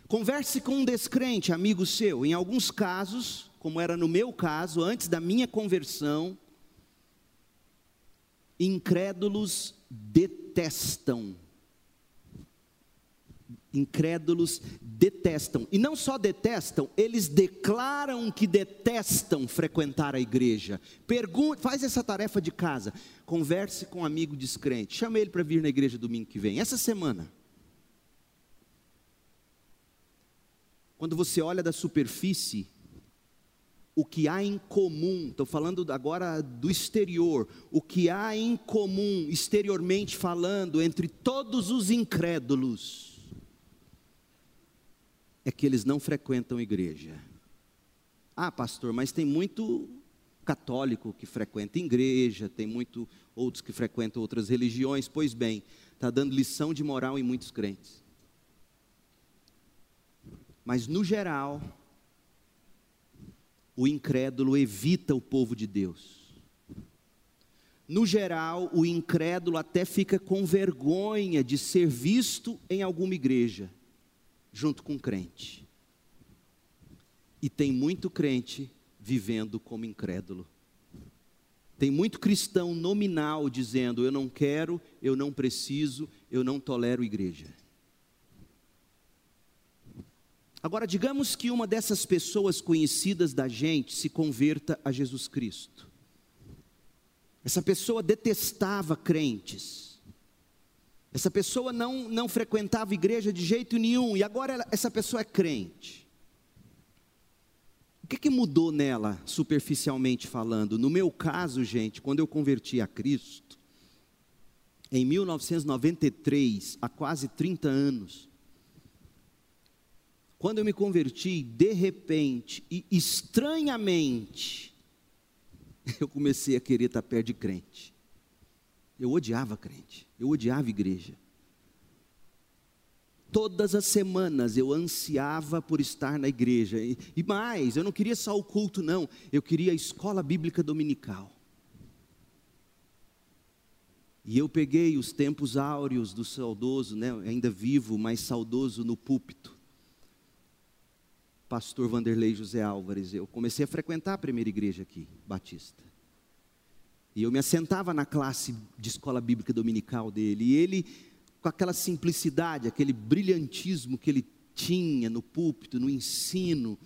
Converse com um descrente, amigo seu. Em alguns casos, como era no meu caso, antes da minha conversão, incrédulos detestam. Incrédulos detestam. E não só detestam, eles declaram que detestam frequentar a igreja. Pergunte, faz essa tarefa de casa. Converse com um amigo descrente. Chama ele para vir na igreja domingo que vem, essa semana. Quando você olha da superfície, o que há em comum, estou falando agora do exterior, o que há em comum, exteriormente falando, entre todos os incrédulos, é que eles não frequentam igreja. Ah, pastor, mas tem muito católico que frequenta igreja, tem muito outros que frequentam outras religiões. Pois bem, está dando lição de moral em muitos crentes. Mas, no geral, o incrédulo evita o povo de Deus. No geral, o incrédulo até fica com vergonha de ser visto em alguma igreja, junto com crente. E tem muito crente vivendo como incrédulo. Tem muito cristão nominal dizendo: eu não quero, eu não preciso, eu não tolero igreja. Agora, digamos que uma dessas pessoas conhecidas da gente se converta a Jesus Cristo. Essa pessoa detestava crentes. Essa pessoa não, não frequentava igreja de jeito nenhum, e agora ela, essa pessoa é crente. O que, que mudou nela, superficialmente falando? No meu caso, gente, quando eu converti a Cristo, em 1993, há quase 30 anos, quando eu me converti, de repente e estranhamente, (laughs) eu comecei a querer estar perto de crente. Eu odiava crente, eu odiava igreja. Todas as semanas eu ansiava por estar na igreja. E, e mais, eu não queria só o culto, não. Eu queria a escola bíblica dominical. E eu peguei os tempos áureos do saudoso, né, ainda vivo, mas saudoso no púlpito pastor Vanderlei José Álvares, eu comecei a frequentar a primeira igreja aqui, Batista. E eu me assentava na classe de escola bíblica dominical dele, e ele, com aquela simplicidade, aquele brilhantismo que ele tinha no púlpito, no ensino,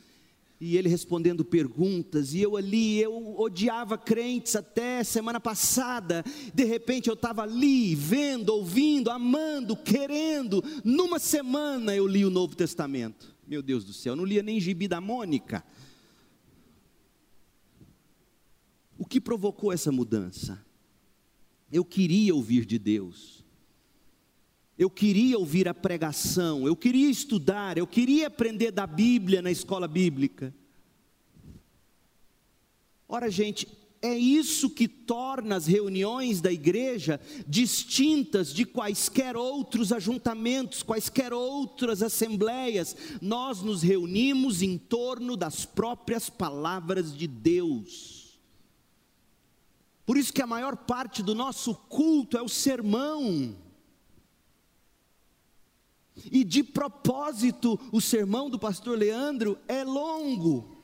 e ele respondendo perguntas, e eu ali, eu odiava crentes até semana passada, de repente eu estava ali, vendo, ouvindo, amando, querendo, numa semana eu li o Novo Testamento. Meu Deus do céu, eu não lia nem gibi da Mônica. O que provocou essa mudança? Eu queria ouvir de Deus. Eu queria ouvir a pregação, eu queria estudar, eu queria aprender da Bíblia na escola bíblica. Ora, gente, é isso que torna as reuniões da igreja distintas de quaisquer outros ajuntamentos, quaisquer outras assembleias. Nós nos reunimos em torno das próprias palavras de Deus. Por isso que a maior parte do nosso culto é o sermão. E de propósito, o sermão do pastor Leandro é longo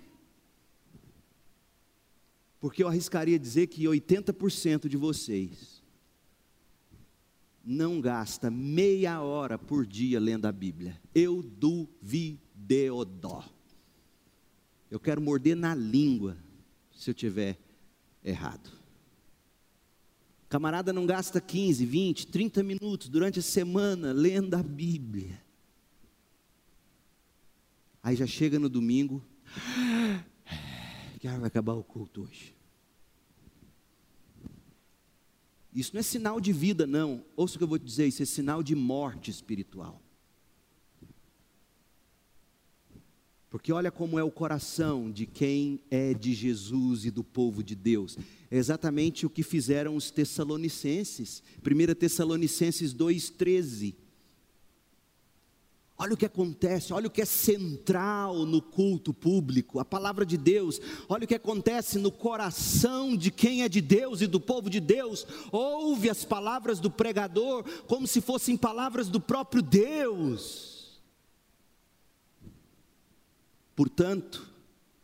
porque eu arriscaria dizer que 80% de vocês não gasta meia hora por dia lendo a Bíblia. Eu duvideodó. Eu quero morder na língua se eu tiver errado. Camarada não gasta 15, 20, 30 minutos durante a semana lendo a Bíblia. Aí já chega no domingo, que vai acabar o culto hoje. Isso não é sinal de vida, não. Ouça o que eu vou te dizer, isso é sinal de morte espiritual. Porque olha como é o coração de quem é de Jesus e do povo de Deus. É exatamente o que fizeram os Tessalonicenses. 1 Tessalonicenses 2,13. Olha o que acontece, olha o que é central no culto público, a palavra de Deus. Olha o que acontece no coração de quem é de Deus e do povo de Deus. Ouve as palavras do pregador como se fossem palavras do próprio Deus. Portanto,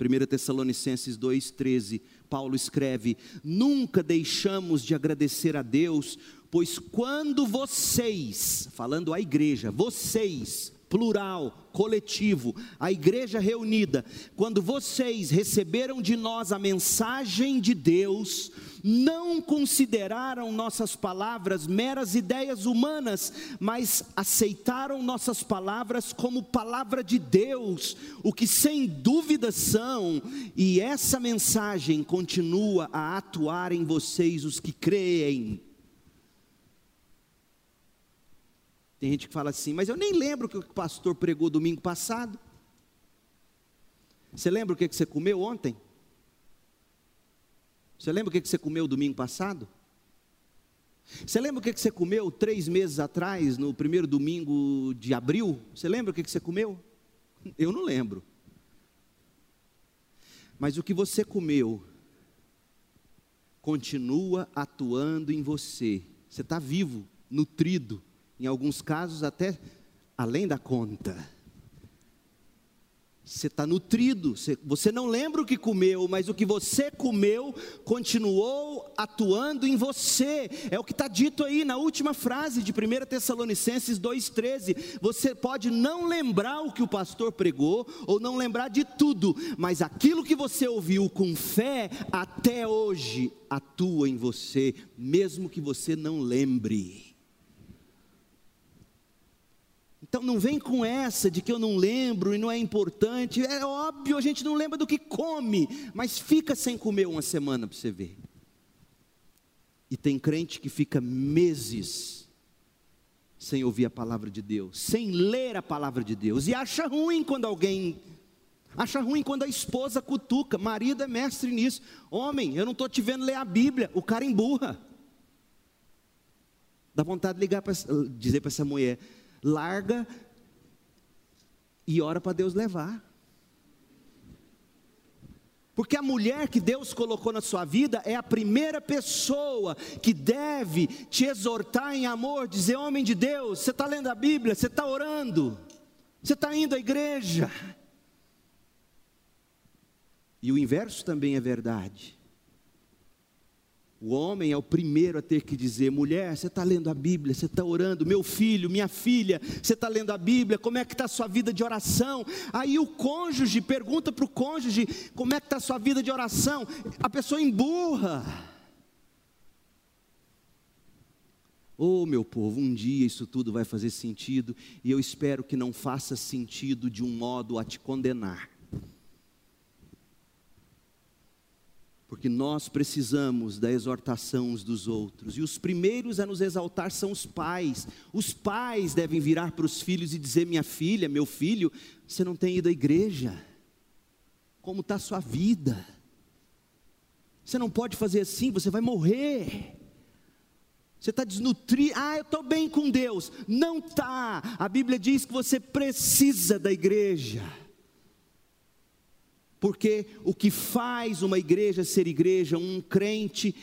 1 Tessalonicenses 2,13, Paulo escreve: Nunca deixamos de agradecer a Deus, pois quando vocês, falando à igreja, vocês, plural, coletivo, a igreja reunida, quando vocês receberam de nós a mensagem de Deus, não consideraram nossas palavras meras ideias humanas, mas aceitaram nossas palavras como palavra de Deus, o que sem dúvida são, e essa mensagem continua a atuar em vocês, os que creem. Tem gente que fala assim, mas eu nem lembro o que o pastor pregou domingo passado. Você lembra o que você comeu ontem? Você lembra o que você comeu domingo passado? Você lembra o que você comeu três meses atrás, no primeiro domingo de abril? Você lembra o que você comeu? (laughs) Eu não lembro. Mas o que você comeu continua atuando em você. Você está vivo, nutrido em alguns casos até além da conta. Você está nutrido, você não lembra o que comeu, mas o que você comeu continuou atuando em você. É o que está dito aí na última frase de 1 Tessalonicenses 2,13. Você pode não lembrar o que o pastor pregou, ou não lembrar de tudo, mas aquilo que você ouviu com fé, até hoje atua em você, mesmo que você não lembre. Então não vem com essa de que eu não lembro e não é importante. É óbvio, a gente não lembra do que come, mas fica sem comer uma semana para você ver. E tem crente que fica meses sem ouvir a palavra de Deus, sem ler a palavra de Deus, e acha ruim quando alguém, acha ruim quando a esposa cutuca, marido é mestre nisso. Homem, eu não estou te vendo ler a Bíblia, o cara emburra. Dá vontade de ligar para dizer para essa mulher, larga e ora para Deus levar. Porque a mulher que Deus colocou na sua vida é a primeira pessoa que deve te exortar em amor, dizer: homem de Deus, você está lendo a Bíblia, você está orando, você está indo à igreja. E o inverso também é verdade. O homem é o primeiro a ter que dizer: mulher, você está lendo a Bíblia, você está orando, meu filho, minha filha, você está lendo a Bíblia, como é que está a sua vida de oração? Aí o cônjuge pergunta para o cônjuge: como é que está a sua vida de oração? A pessoa emburra. Oh, meu povo, um dia isso tudo vai fazer sentido, e eu espero que não faça sentido de um modo a te condenar. Porque nós precisamos da exortação uns dos outros, e os primeiros a nos exaltar são os pais. Os pais devem virar para os filhos e dizer: Minha filha, meu filho, você não tem ido à igreja, como está a sua vida? Você não pode fazer assim, você vai morrer. Você está desnutrido. Ah, eu estou bem com Deus. Não está. A Bíblia diz que você precisa da igreja. Porque o que faz uma igreja ser igreja, um crente,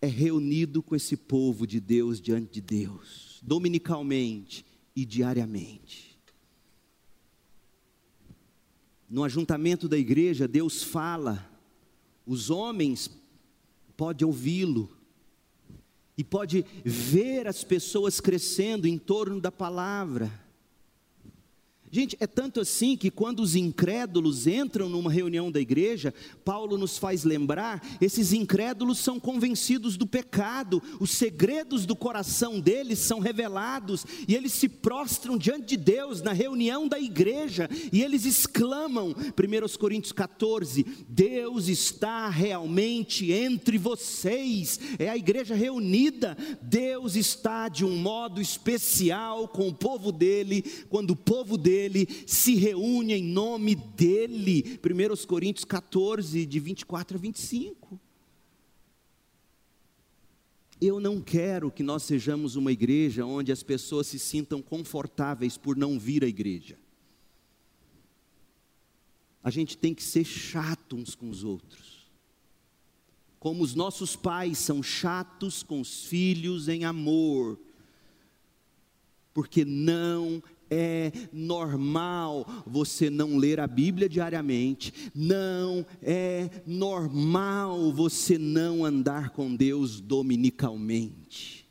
é reunido com esse povo de Deus diante de Deus, dominicalmente e diariamente. No ajuntamento da igreja, Deus fala, os homens podem ouvi-lo, e pode ver as pessoas crescendo em torno da palavra. Gente, é tanto assim que quando os incrédulos entram numa reunião da igreja, Paulo nos faz lembrar, esses incrédulos são convencidos do pecado, os segredos do coração deles são revelados, e eles se prostram diante de Deus na reunião da igreja, e eles exclamam, 1 Coríntios 14: Deus está realmente entre vocês, é a igreja reunida, Deus está de um modo especial com o povo dele, quando o povo dele dele, se reúne em nome dele. 1 Coríntios 14, de 24 a 25. Eu não quero que nós sejamos uma igreja onde as pessoas se sintam confortáveis por não vir à igreja. A gente tem que ser chato uns com os outros. Como os nossos pais são chatos com os filhos em amor, porque não é normal você não ler a Bíblia diariamente, não é normal você não andar com Deus dominicalmente.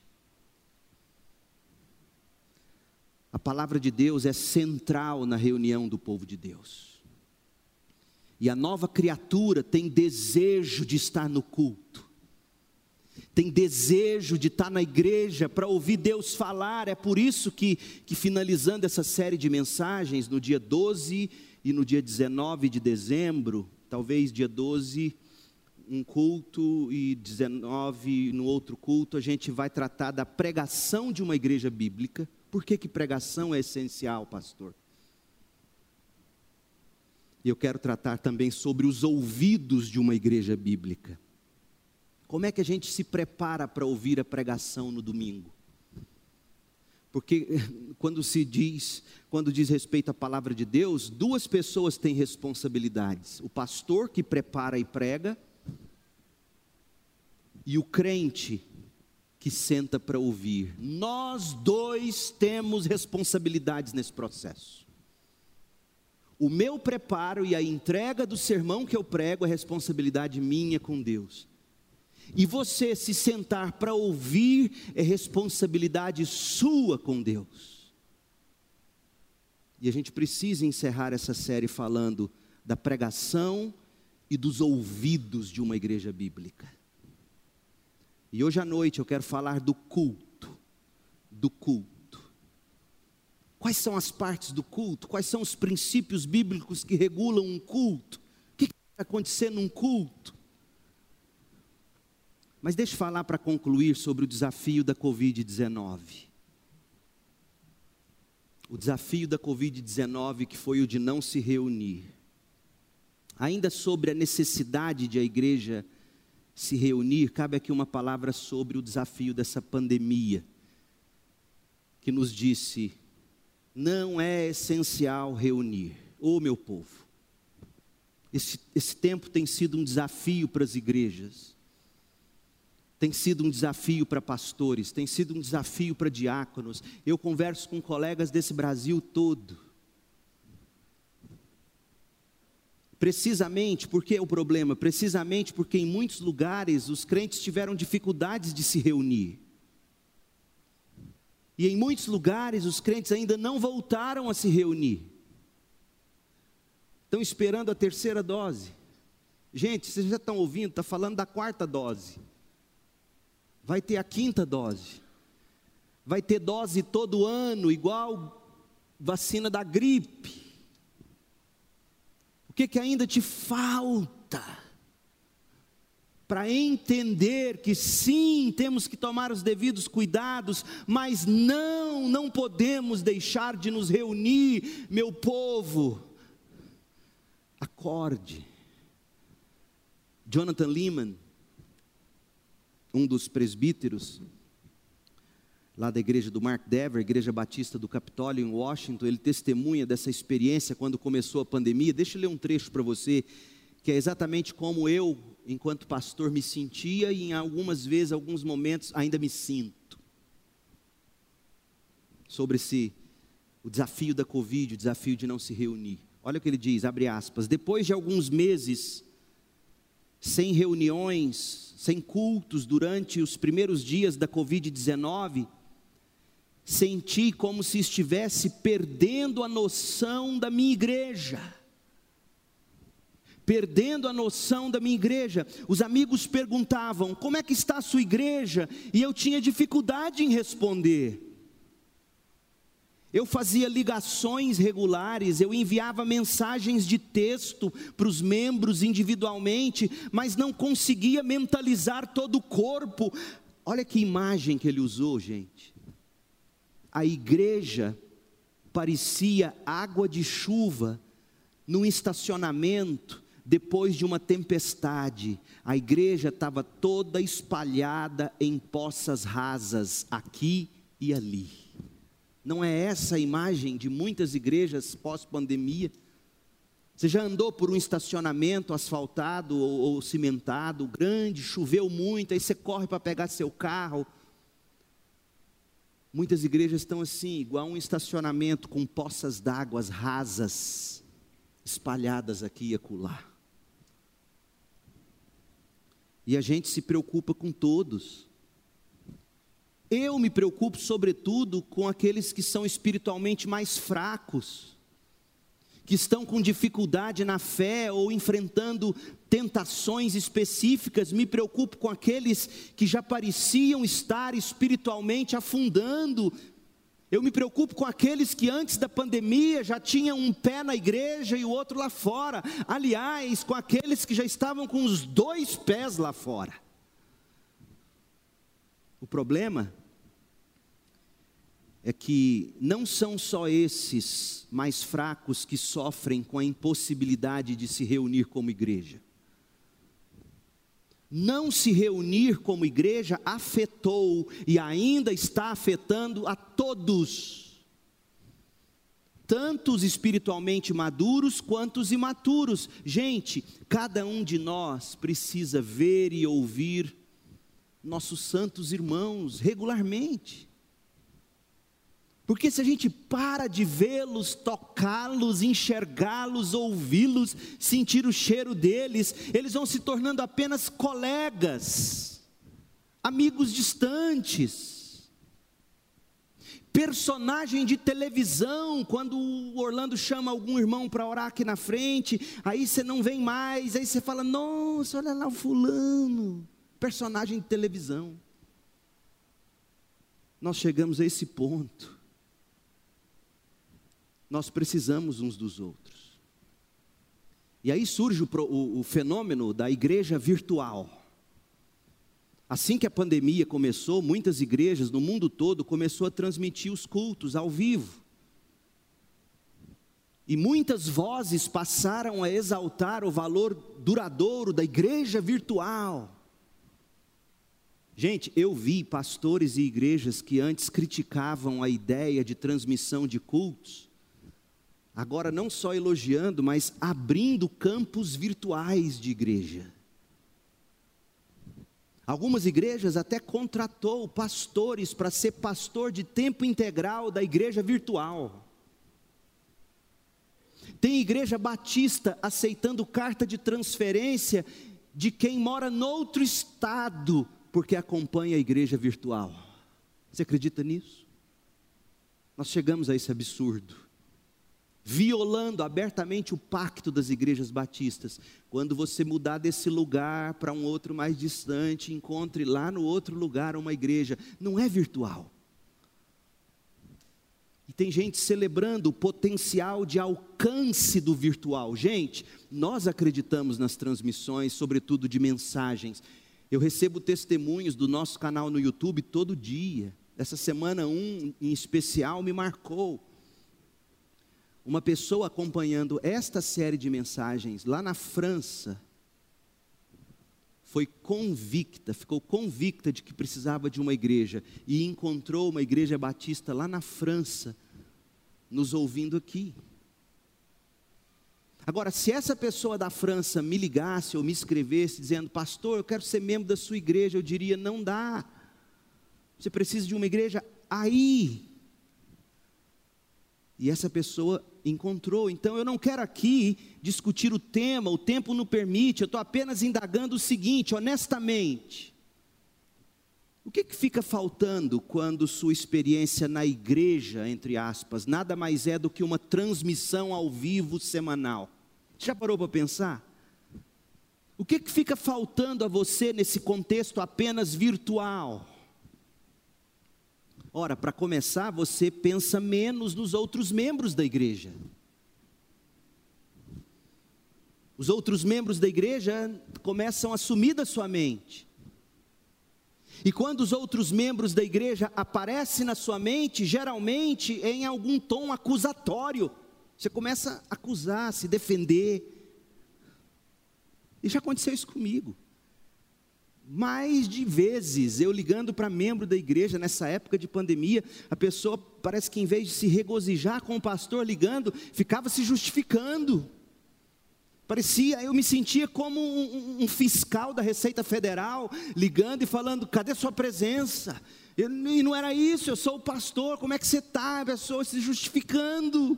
A palavra de Deus é central na reunião do povo de Deus. E a nova criatura tem desejo de estar no culto tem desejo de estar na igreja para ouvir Deus falar. É por isso que, que, finalizando essa série de mensagens, no dia 12 e no dia 19 de dezembro, talvez dia 12, um culto, e 19 no outro culto, a gente vai tratar da pregação de uma igreja bíblica. Por que, que pregação é essencial, pastor? E eu quero tratar também sobre os ouvidos de uma igreja bíblica. Como é que a gente se prepara para ouvir a pregação no domingo? Porque (laughs) quando se diz, quando diz respeito à palavra de Deus, duas pessoas têm responsabilidades: o pastor que prepara e prega, e o crente que senta para ouvir. Nós dois temos responsabilidades nesse processo. O meu preparo e a entrega do sermão que eu prego é responsabilidade minha com Deus. E você se sentar para ouvir é responsabilidade sua com Deus. E a gente precisa encerrar essa série falando da pregação e dos ouvidos de uma igreja bíblica. E hoje à noite eu quero falar do culto. Do culto. Quais são as partes do culto? Quais são os princípios bíblicos que regulam um culto? O que vai acontecer num culto? Mas deixe eu falar para concluir sobre o desafio da Covid-19. O desafio da Covid-19 que foi o de não se reunir. Ainda sobre a necessidade de a igreja se reunir, cabe aqui uma palavra sobre o desafio dessa pandemia, que nos disse: não é essencial reunir. Ô meu povo, esse, esse tempo tem sido um desafio para as igrejas tem sido um desafio para pastores, tem sido um desafio para diáconos. Eu converso com colegas desse Brasil todo. Precisamente porque é o problema? Precisamente porque em muitos lugares os crentes tiveram dificuldades de se reunir. E em muitos lugares os crentes ainda não voltaram a se reunir. Estão esperando a terceira dose. Gente, vocês já estão ouvindo, está falando da quarta dose vai ter a quinta dose, vai ter dose todo ano, igual vacina da gripe. O que, que ainda te falta? Para entender que sim, temos que tomar os devidos cuidados, mas não, não podemos deixar de nos reunir, meu povo. Acorde. Jonathan Lehman, um dos presbíteros lá da igreja do Mark Dever, igreja batista do Capitólio em Washington, ele testemunha dessa experiência quando começou a pandemia. Deixa eu ler um trecho para você, que é exatamente como eu, enquanto pastor, me sentia e em algumas vezes, alguns momentos, ainda me sinto. Sobre esse, o desafio da Covid, o desafio de não se reunir. Olha o que ele diz, abre aspas, depois de alguns meses sem reuniões, sem cultos durante os primeiros dias da Covid-19, senti como se estivesse perdendo a noção da minha igreja. Perdendo a noção da minha igreja. Os amigos perguntavam: como é que está a sua igreja? E eu tinha dificuldade em responder. Eu fazia ligações regulares, eu enviava mensagens de texto para os membros individualmente, mas não conseguia mentalizar todo o corpo. Olha que imagem que ele usou, gente a igreja parecia água de chuva num estacionamento depois de uma tempestade. A igreja estava toda espalhada em poças rasas, aqui e ali. Não é essa a imagem de muitas igrejas pós-pandemia? Você já andou por um estacionamento asfaltado ou, ou cimentado, grande, choveu muito, aí você corre para pegar seu carro, Muitas igrejas estão assim, igual um estacionamento com poças d'água rasas, espalhadas aqui e acolá. E a gente se preocupa com todos. Eu me preocupo, sobretudo, com aqueles que são espiritualmente mais fracos que estão com dificuldade na fé ou enfrentando tentações específicas, me preocupo com aqueles que já pareciam estar espiritualmente afundando. Eu me preocupo com aqueles que antes da pandemia já tinham um pé na igreja e o outro lá fora. Aliás, com aqueles que já estavam com os dois pés lá fora. O problema é que não são só esses mais fracos que sofrem com a impossibilidade de se reunir como igreja. Não se reunir como igreja afetou e ainda está afetando a todos, tanto os espiritualmente maduros quanto os imaturos. Gente, cada um de nós precisa ver e ouvir nossos santos irmãos regularmente. Porque se a gente para de vê-los, tocá-los, enxergá-los, ouvi-los, sentir o cheiro deles, eles vão se tornando apenas colegas, amigos distantes, personagem de televisão, quando o Orlando chama algum irmão para orar aqui na frente, aí você não vem mais, aí você fala: "Nossa, olha lá o fulano", personagem de televisão. Nós chegamos a esse ponto nós precisamos uns dos outros. E aí surge o, o, o fenômeno da igreja virtual. Assim que a pandemia começou, muitas igrejas no mundo todo começou a transmitir os cultos ao vivo. E muitas vozes passaram a exaltar o valor duradouro da igreja virtual. Gente, eu vi pastores e igrejas que antes criticavam a ideia de transmissão de cultos, agora não só elogiando, mas abrindo campos virtuais de igreja. Algumas igrejas até contratou pastores para ser pastor de tempo integral da igreja virtual. Tem igreja batista aceitando carta de transferência de quem mora noutro estado, porque acompanha a igreja virtual. Você acredita nisso? Nós chegamos a esse absurdo violando abertamente o pacto das igrejas batistas. Quando você mudar desse lugar para um outro mais distante, encontre lá no outro lugar uma igreja. Não é virtual. E tem gente celebrando o potencial de alcance do virtual. Gente, nós acreditamos nas transmissões, sobretudo de mensagens. Eu recebo testemunhos do nosso canal no YouTube todo dia. Essa semana, um em especial me marcou uma pessoa acompanhando esta série de mensagens lá na França, foi convicta, ficou convicta de que precisava de uma igreja e encontrou uma igreja batista lá na França, nos ouvindo aqui. Agora, se essa pessoa da França me ligasse ou me escrevesse dizendo, pastor, eu quero ser membro da sua igreja, eu diria, não dá. Você precisa de uma igreja aí. E essa pessoa encontrou. Então eu não quero aqui discutir o tema, o tempo não permite, eu estou apenas indagando o seguinte, honestamente. O que, que fica faltando quando sua experiência na igreja, entre aspas, nada mais é do que uma transmissão ao vivo semanal? Já parou para pensar? O que, que fica faltando a você nesse contexto apenas virtual? Ora, para começar, você pensa menos nos outros membros da igreja. Os outros membros da igreja começam a sumir da sua mente. E quando os outros membros da igreja aparecem na sua mente, geralmente em algum tom acusatório, você começa a acusar, a se defender. E já aconteceu isso comigo mais de vezes eu ligando para membro da igreja nessa época de pandemia, a pessoa parece que em vez de se regozijar com o pastor ligando, ficava se justificando. Parecia, eu me sentia como um, um fiscal da Receita Federal, ligando e falando: cadê sua presença? E não era isso, eu sou o pastor, como é que você está? A pessoa se justificando.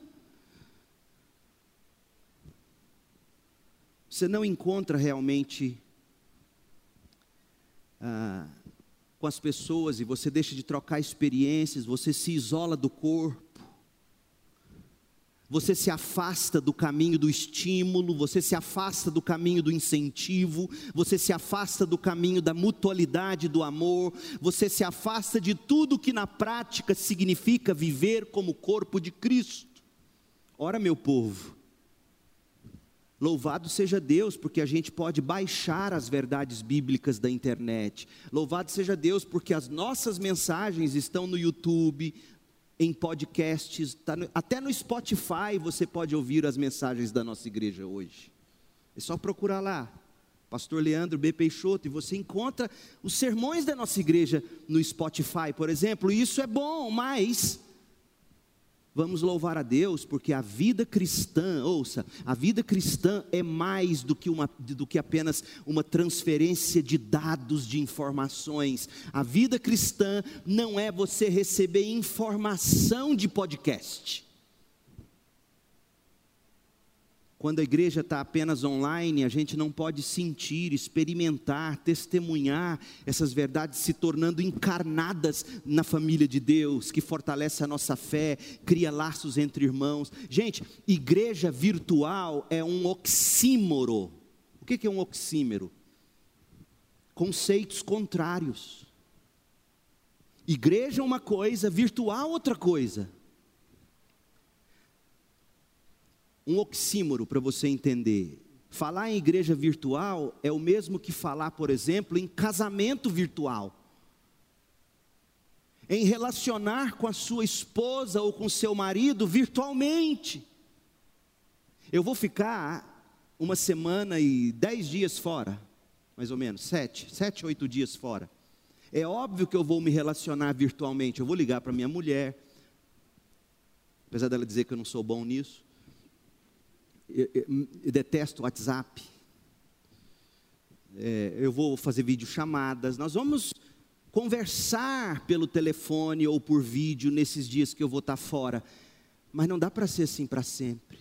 Você não encontra realmente ah, com as pessoas e você deixa de trocar experiências, você se isola do corpo, você se afasta do caminho do estímulo, você se afasta do caminho do incentivo, você se afasta do caminho da mutualidade do amor, você se afasta de tudo que na prática significa viver como corpo de Cristo. Ora, meu povo, Louvado seja Deus, porque a gente pode baixar as verdades bíblicas da internet. Louvado seja Deus, porque as nossas mensagens estão no YouTube, em podcasts, tá no, até no Spotify você pode ouvir as mensagens da nossa igreja hoje. É só procurar lá, Pastor Leandro B. Peixoto, e você encontra os sermões da nossa igreja no Spotify, por exemplo. E isso é bom, mas Vamos louvar a Deus, porque a vida cristã, ouça, a vida cristã é mais do que, uma, do que apenas uma transferência de dados, de informações. A vida cristã não é você receber informação de podcast. Quando a igreja está apenas online, a gente não pode sentir, experimentar, testemunhar essas verdades se tornando encarnadas na família de Deus, que fortalece a nossa fé, cria laços entre irmãos. Gente, igreja virtual é um oxímoro. O que é um oxímero? Conceitos contrários. Igreja é uma coisa, virtual outra coisa. Um oxímoro para você entender. Falar em igreja virtual é o mesmo que falar, por exemplo, em casamento virtual. Em relacionar com a sua esposa ou com seu marido virtualmente. Eu vou ficar uma semana e dez dias fora, mais ou menos, sete, sete, oito dias fora. É óbvio que eu vou me relacionar virtualmente. Eu vou ligar para minha mulher, apesar dela dizer que eu não sou bom nisso eu, eu, detesto WhatsApp. É, eu vou fazer videochamadas. Nós vamos conversar pelo telefone ou por vídeo nesses dias que eu vou estar fora. Mas não dá para ser assim para sempre.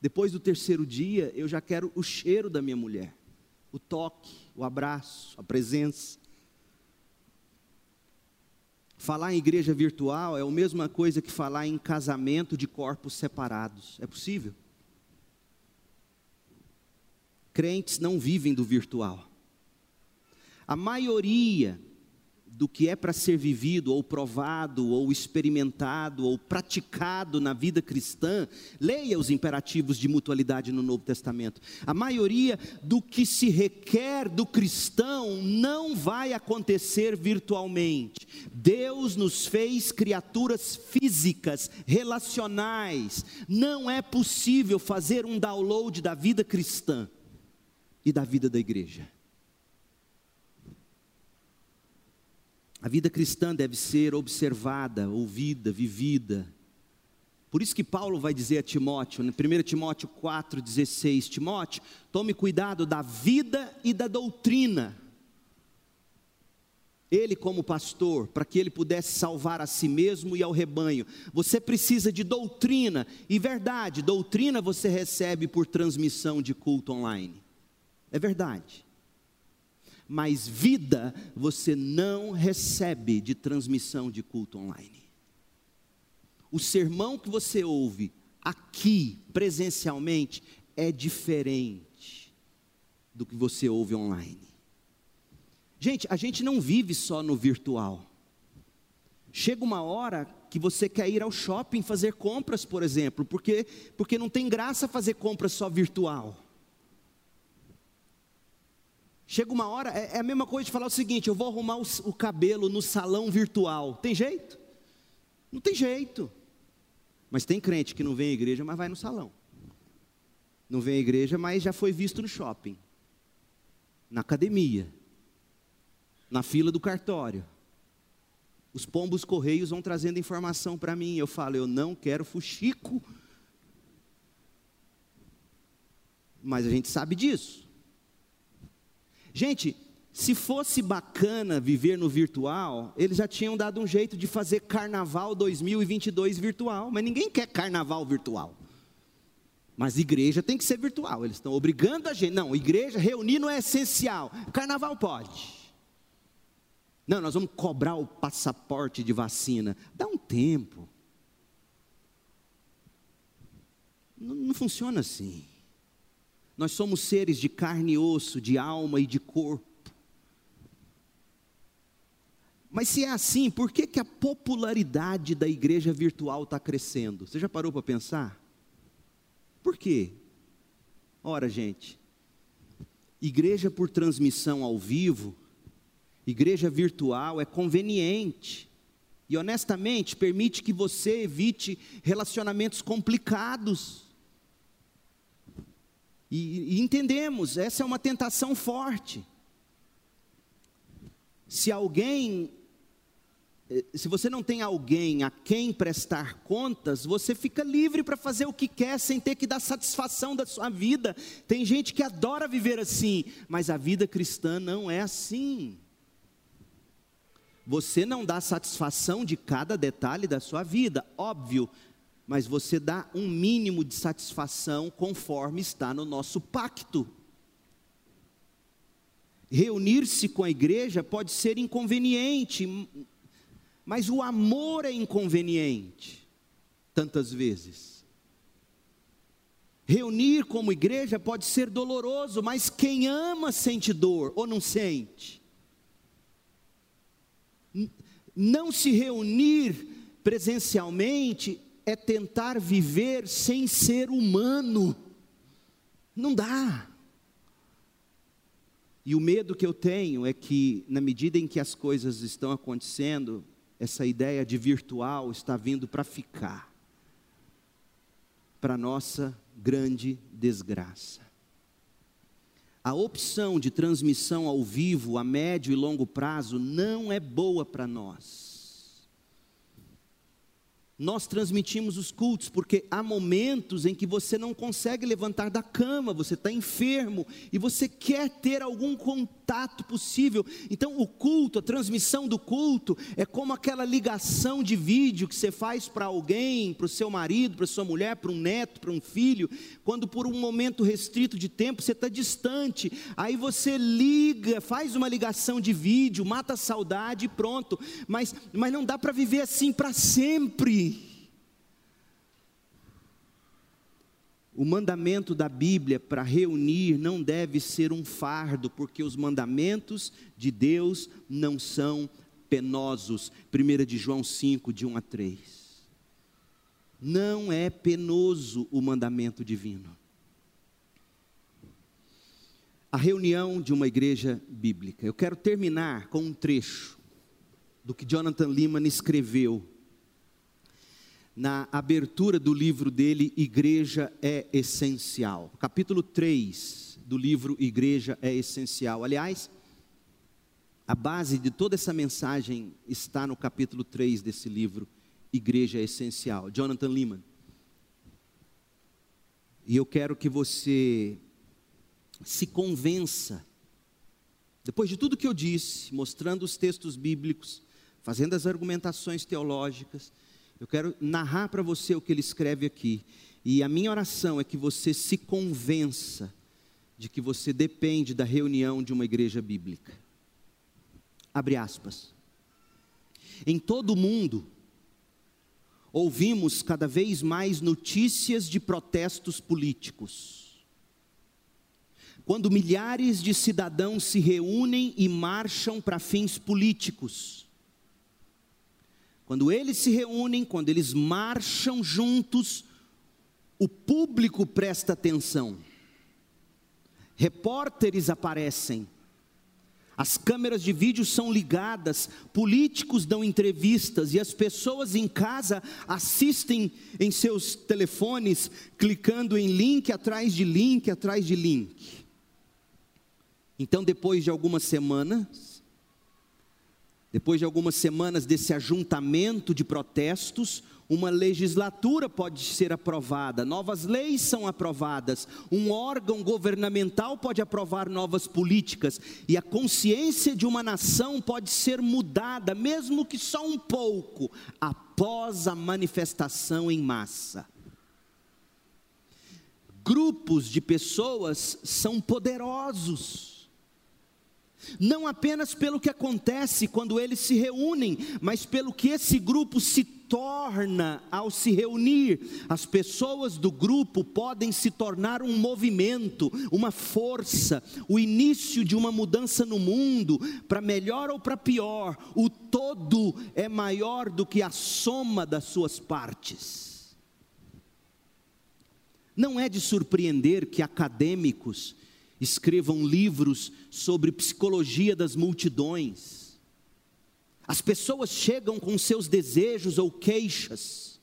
Depois do terceiro dia, eu já quero o cheiro da minha mulher, o toque, o abraço, a presença. Falar em igreja virtual é a mesma coisa que falar em casamento de corpos separados. É possível? Crentes não vivem do virtual. A maioria do que é para ser vivido, ou provado, ou experimentado, ou praticado na vida cristã, leia os imperativos de mutualidade no Novo Testamento. A maioria do que se requer do cristão não vai acontecer virtualmente. Deus nos fez criaturas físicas, relacionais. Não é possível fazer um download da vida cristã e da vida da igreja. A vida cristã deve ser observada, ouvida, vivida. Por isso que Paulo vai dizer a Timóteo, em 1 Timóteo 4,16: Timóteo, tome cuidado da vida e da doutrina. Ele, como pastor, para que ele pudesse salvar a si mesmo e ao rebanho, você precisa de doutrina, e verdade, doutrina você recebe por transmissão de culto online. É verdade mas vida você não recebe de transmissão de culto online. O sermão que você ouve aqui, presencialmente, é diferente do que você ouve online. Gente, a gente não vive só no virtual. Chega uma hora que você quer ir ao shopping fazer compras, por exemplo, porque, porque não tem graça fazer compras só virtual. Chega uma hora, é, é, a mesma coisa de falar o seguinte: eu vou arrumar o, o cabelo no salão virtual. Tem jeito? Não tem jeito. Mas tem crente que não vem à igreja, mas vai no salão. Não vem à igreja, mas já foi visto no shopping, na academia, na fila do cartório. Os pombos correios vão trazendo informação para mim. Eu falo, eu não quero fuxico. Mas a gente sabe disso. Gente, se fosse bacana viver no virtual, eles já tinham dado um jeito de fazer carnaval 2022 virtual, mas ninguém quer carnaval virtual. Mas igreja tem que ser virtual, eles estão obrigando a gente. Não, igreja, reunir não é essencial. Carnaval pode. Não, nós vamos cobrar o passaporte de vacina. Dá um tempo. Não, não funciona assim. Nós somos seres de carne e osso, de alma e de corpo. Mas se é assim, por que, que a popularidade da igreja virtual está crescendo? Você já parou para pensar? Por quê? Ora, gente, igreja por transmissão ao vivo, igreja virtual é conveniente. E honestamente, permite que você evite relacionamentos complicados. E, e entendemos, essa é uma tentação forte. Se alguém eh, se você não tem alguém a quem prestar contas, você fica livre para fazer o que quer sem ter que dar satisfação da sua vida. Tem gente que adora viver assim, mas a vida cristã não é assim. Você não dá satisfação de cada detalhe da sua vida, óbvio, mas você dá um mínimo de satisfação conforme está no nosso pacto. Reunir-se com a igreja pode ser inconveniente, mas o amor é inconveniente, tantas vezes. Reunir como igreja pode ser doloroso, mas quem ama sente dor ou não sente. Não se reunir presencialmente é tentar viver sem ser humano. Não dá. E o medo que eu tenho é que, na medida em que as coisas estão acontecendo, essa ideia de virtual está vindo para ficar, para nossa grande desgraça. A opção de transmissão ao vivo a médio e longo prazo não é boa para nós nós transmitimos os cultos, porque há momentos em que você não consegue levantar da cama, você está enfermo e você quer ter algum contato possível. Então, o culto, a transmissão do culto, é como aquela ligação de vídeo que você faz para alguém, para o seu marido, para sua mulher, para um neto, para um filho, quando por um momento restrito de tempo você está distante, aí você liga, faz uma ligação de vídeo, mata a saudade e pronto, mas, mas não dá para viver assim para sempre. O mandamento da Bíblia para reunir não deve ser um fardo, porque os mandamentos de Deus não são penosos. 1 de João 5, de 1 a 3. Não é penoso o mandamento divino. A reunião de uma igreja bíblica. Eu quero terminar com um trecho do que Jonathan Lehman escreveu na abertura do livro dele, Igreja é Essencial. Capítulo 3 do livro Igreja é Essencial. Aliás, A base de toda essa mensagem está no capítulo 3 desse livro, Igreja Essencial, Jonathan Lehman. E eu quero que você se convença, depois de tudo que eu disse, mostrando os textos bíblicos, fazendo as argumentações teológicas, eu quero narrar para você o que ele escreve aqui. E a minha oração é que você se convença de que você depende da reunião de uma igreja bíblica. Abre aspas. Em todo o mundo, ouvimos cada vez mais notícias de protestos políticos. Quando milhares de cidadãos se reúnem e marcham para fins políticos. Quando eles se reúnem, quando eles marcham juntos, o público presta atenção. Repórteres aparecem, as câmeras de vídeo são ligadas, políticos dão entrevistas e as pessoas em casa assistem em seus telefones, clicando em link atrás de link atrás de link. Então, depois de algumas semanas, depois de algumas semanas desse ajuntamento de protestos, uma legislatura pode ser aprovada, novas leis são aprovadas, um órgão governamental pode aprovar novas políticas, e a consciência de uma nação pode ser mudada, mesmo que só um pouco, após a manifestação em massa. Grupos de pessoas são poderosos, não apenas pelo que acontece quando eles se reúnem, mas pelo que esse grupo se torna ao se reunir. As pessoas do grupo podem se tornar um movimento, uma força, o início de uma mudança no mundo, para melhor ou para pior. O todo é maior do que a soma das suas partes. Não é de surpreender que acadêmicos escrevam livros sobre psicologia das multidões as pessoas chegam com seus desejos ou queixas.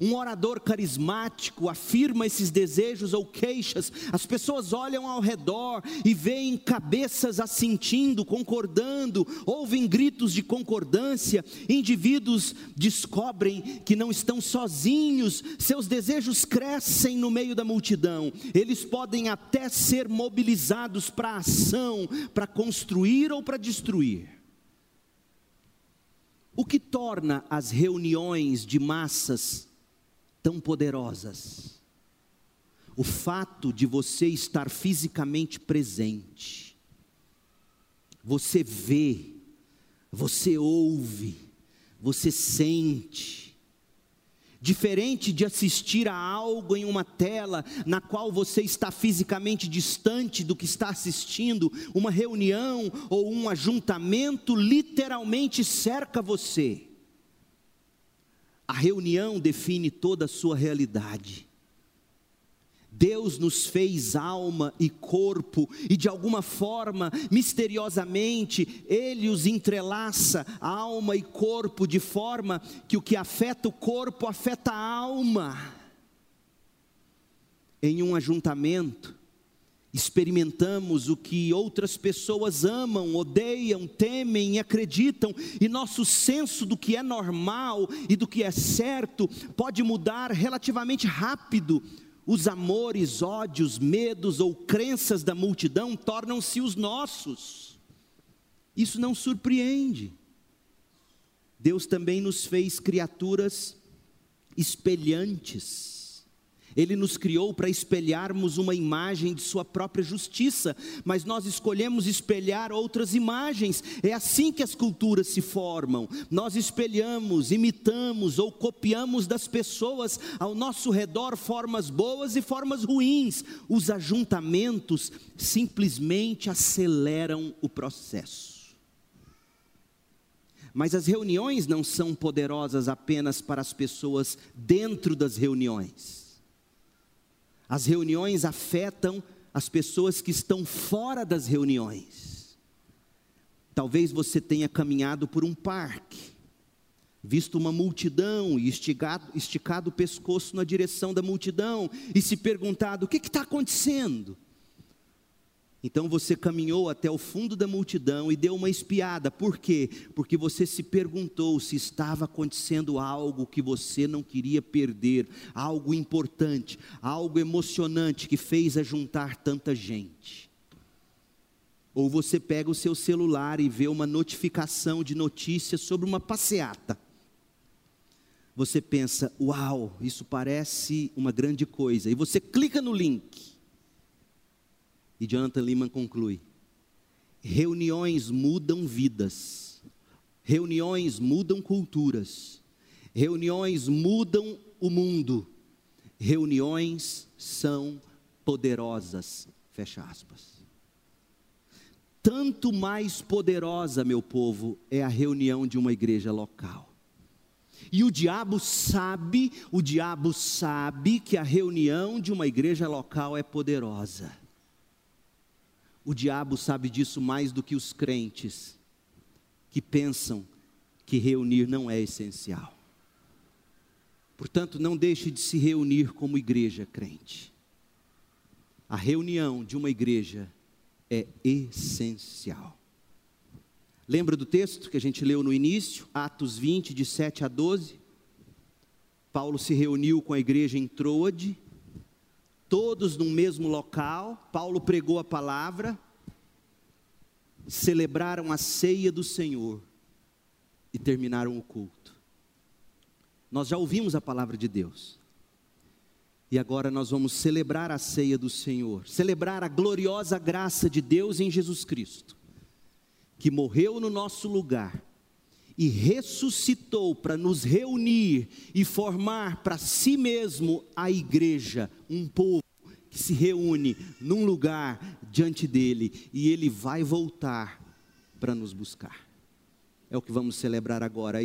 Um orador carismático afirma esses desejos ou queixas, as pessoas olham ao redor e veem cabeças assentindo, concordando, ouvem gritos de concordância, indivíduos descobrem que não estão sozinhos, seus desejos crescem no meio da multidão, eles podem até ser mobilizados para ação, para construir ou para destruir. O que torna as reuniões de massas tão poderosas? O fato de você estar fisicamente presente. Você vê, você ouve, você sente Diferente de assistir a algo em uma tela na qual você está fisicamente distante do que está assistindo, uma reunião ou um ajuntamento literalmente cerca você. A reunião define toda a sua realidade. Deus nos fez alma e corpo, e de alguma forma, misteriosamente, Ele os entrelaça, alma e corpo, de forma que o que afeta o corpo afeta a alma. Em um ajuntamento, experimentamos o que outras pessoas amam, odeiam, temem e acreditam, e nosso senso do que é normal e do que é certo pode mudar relativamente rápido os amores, ódios, medos ou crenças da multidão tornam-se os nossos. Isso não surpreende. Deus também nos fez criaturas espelhantes ele nos criou para espelharmos uma imagem de Sua própria justiça, mas nós escolhemos espelhar outras imagens. É assim que as culturas se formam. Nós espelhamos, imitamos ou copiamos das pessoas ao nosso redor formas boas e formas ruins. Os ajuntamentos simplesmente aceleram o processo. Mas as reuniões não são poderosas apenas para as pessoas dentro das reuniões. As reuniões afetam as pessoas que estão fora das reuniões. Talvez você tenha caminhado por um parque, visto uma multidão e esticado, esticado o pescoço na direção da multidão e se perguntado: o que está acontecendo? Então você caminhou até o fundo da multidão e deu uma espiada. Por quê? Porque você se perguntou se estava acontecendo algo que você não queria perder, algo importante, algo emocionante que fez ajuntar tanta gente. Ou você pega o seu celular e vê uma notificação de notícia sobre uma passeata. Você pensa, uau, isso parece uma grande coisa. E você clica no link e Jonathan Lehman conclui: reuniões mudam vidas, reuniões mudam culturas, reuniões mudam o mundo, reuniões são poderosas. Fecha aspas. Tanto mais poderosa, meu povo, é a reunião de uma igreja local. E o diabo sabe, o diabo sabe que a reunião de uma igreja local é poderosa. O diabo sabe disso mais do que os crentes, que pensam que reunir não é essencial. Portanto, não deixe de se reunir como igreja crente. A reunião de uma igreja é essencial. Lembra do texto que a gente leu no início, Atos 20, de 7 a 12? Paulo se reuniu com a igreja em Troade, todos no mesmo local, Paulo pregou a palavra, celebraram a ceia do Senhor e terminaram o culto. Nós já ouvimos a palavra de Deus. E agora nós vamos celebrar a ceia do Senhor, celebrar a gloriosa graça de Deus em Jesus Cristo, que morreu no nosso lugar e ressuscitou para nos reunir e formar para si mesmo a igreja, um povo que se reúne num lugar diante dele e ele vai voltar para nos buscar. É o que vamos celebrar agora.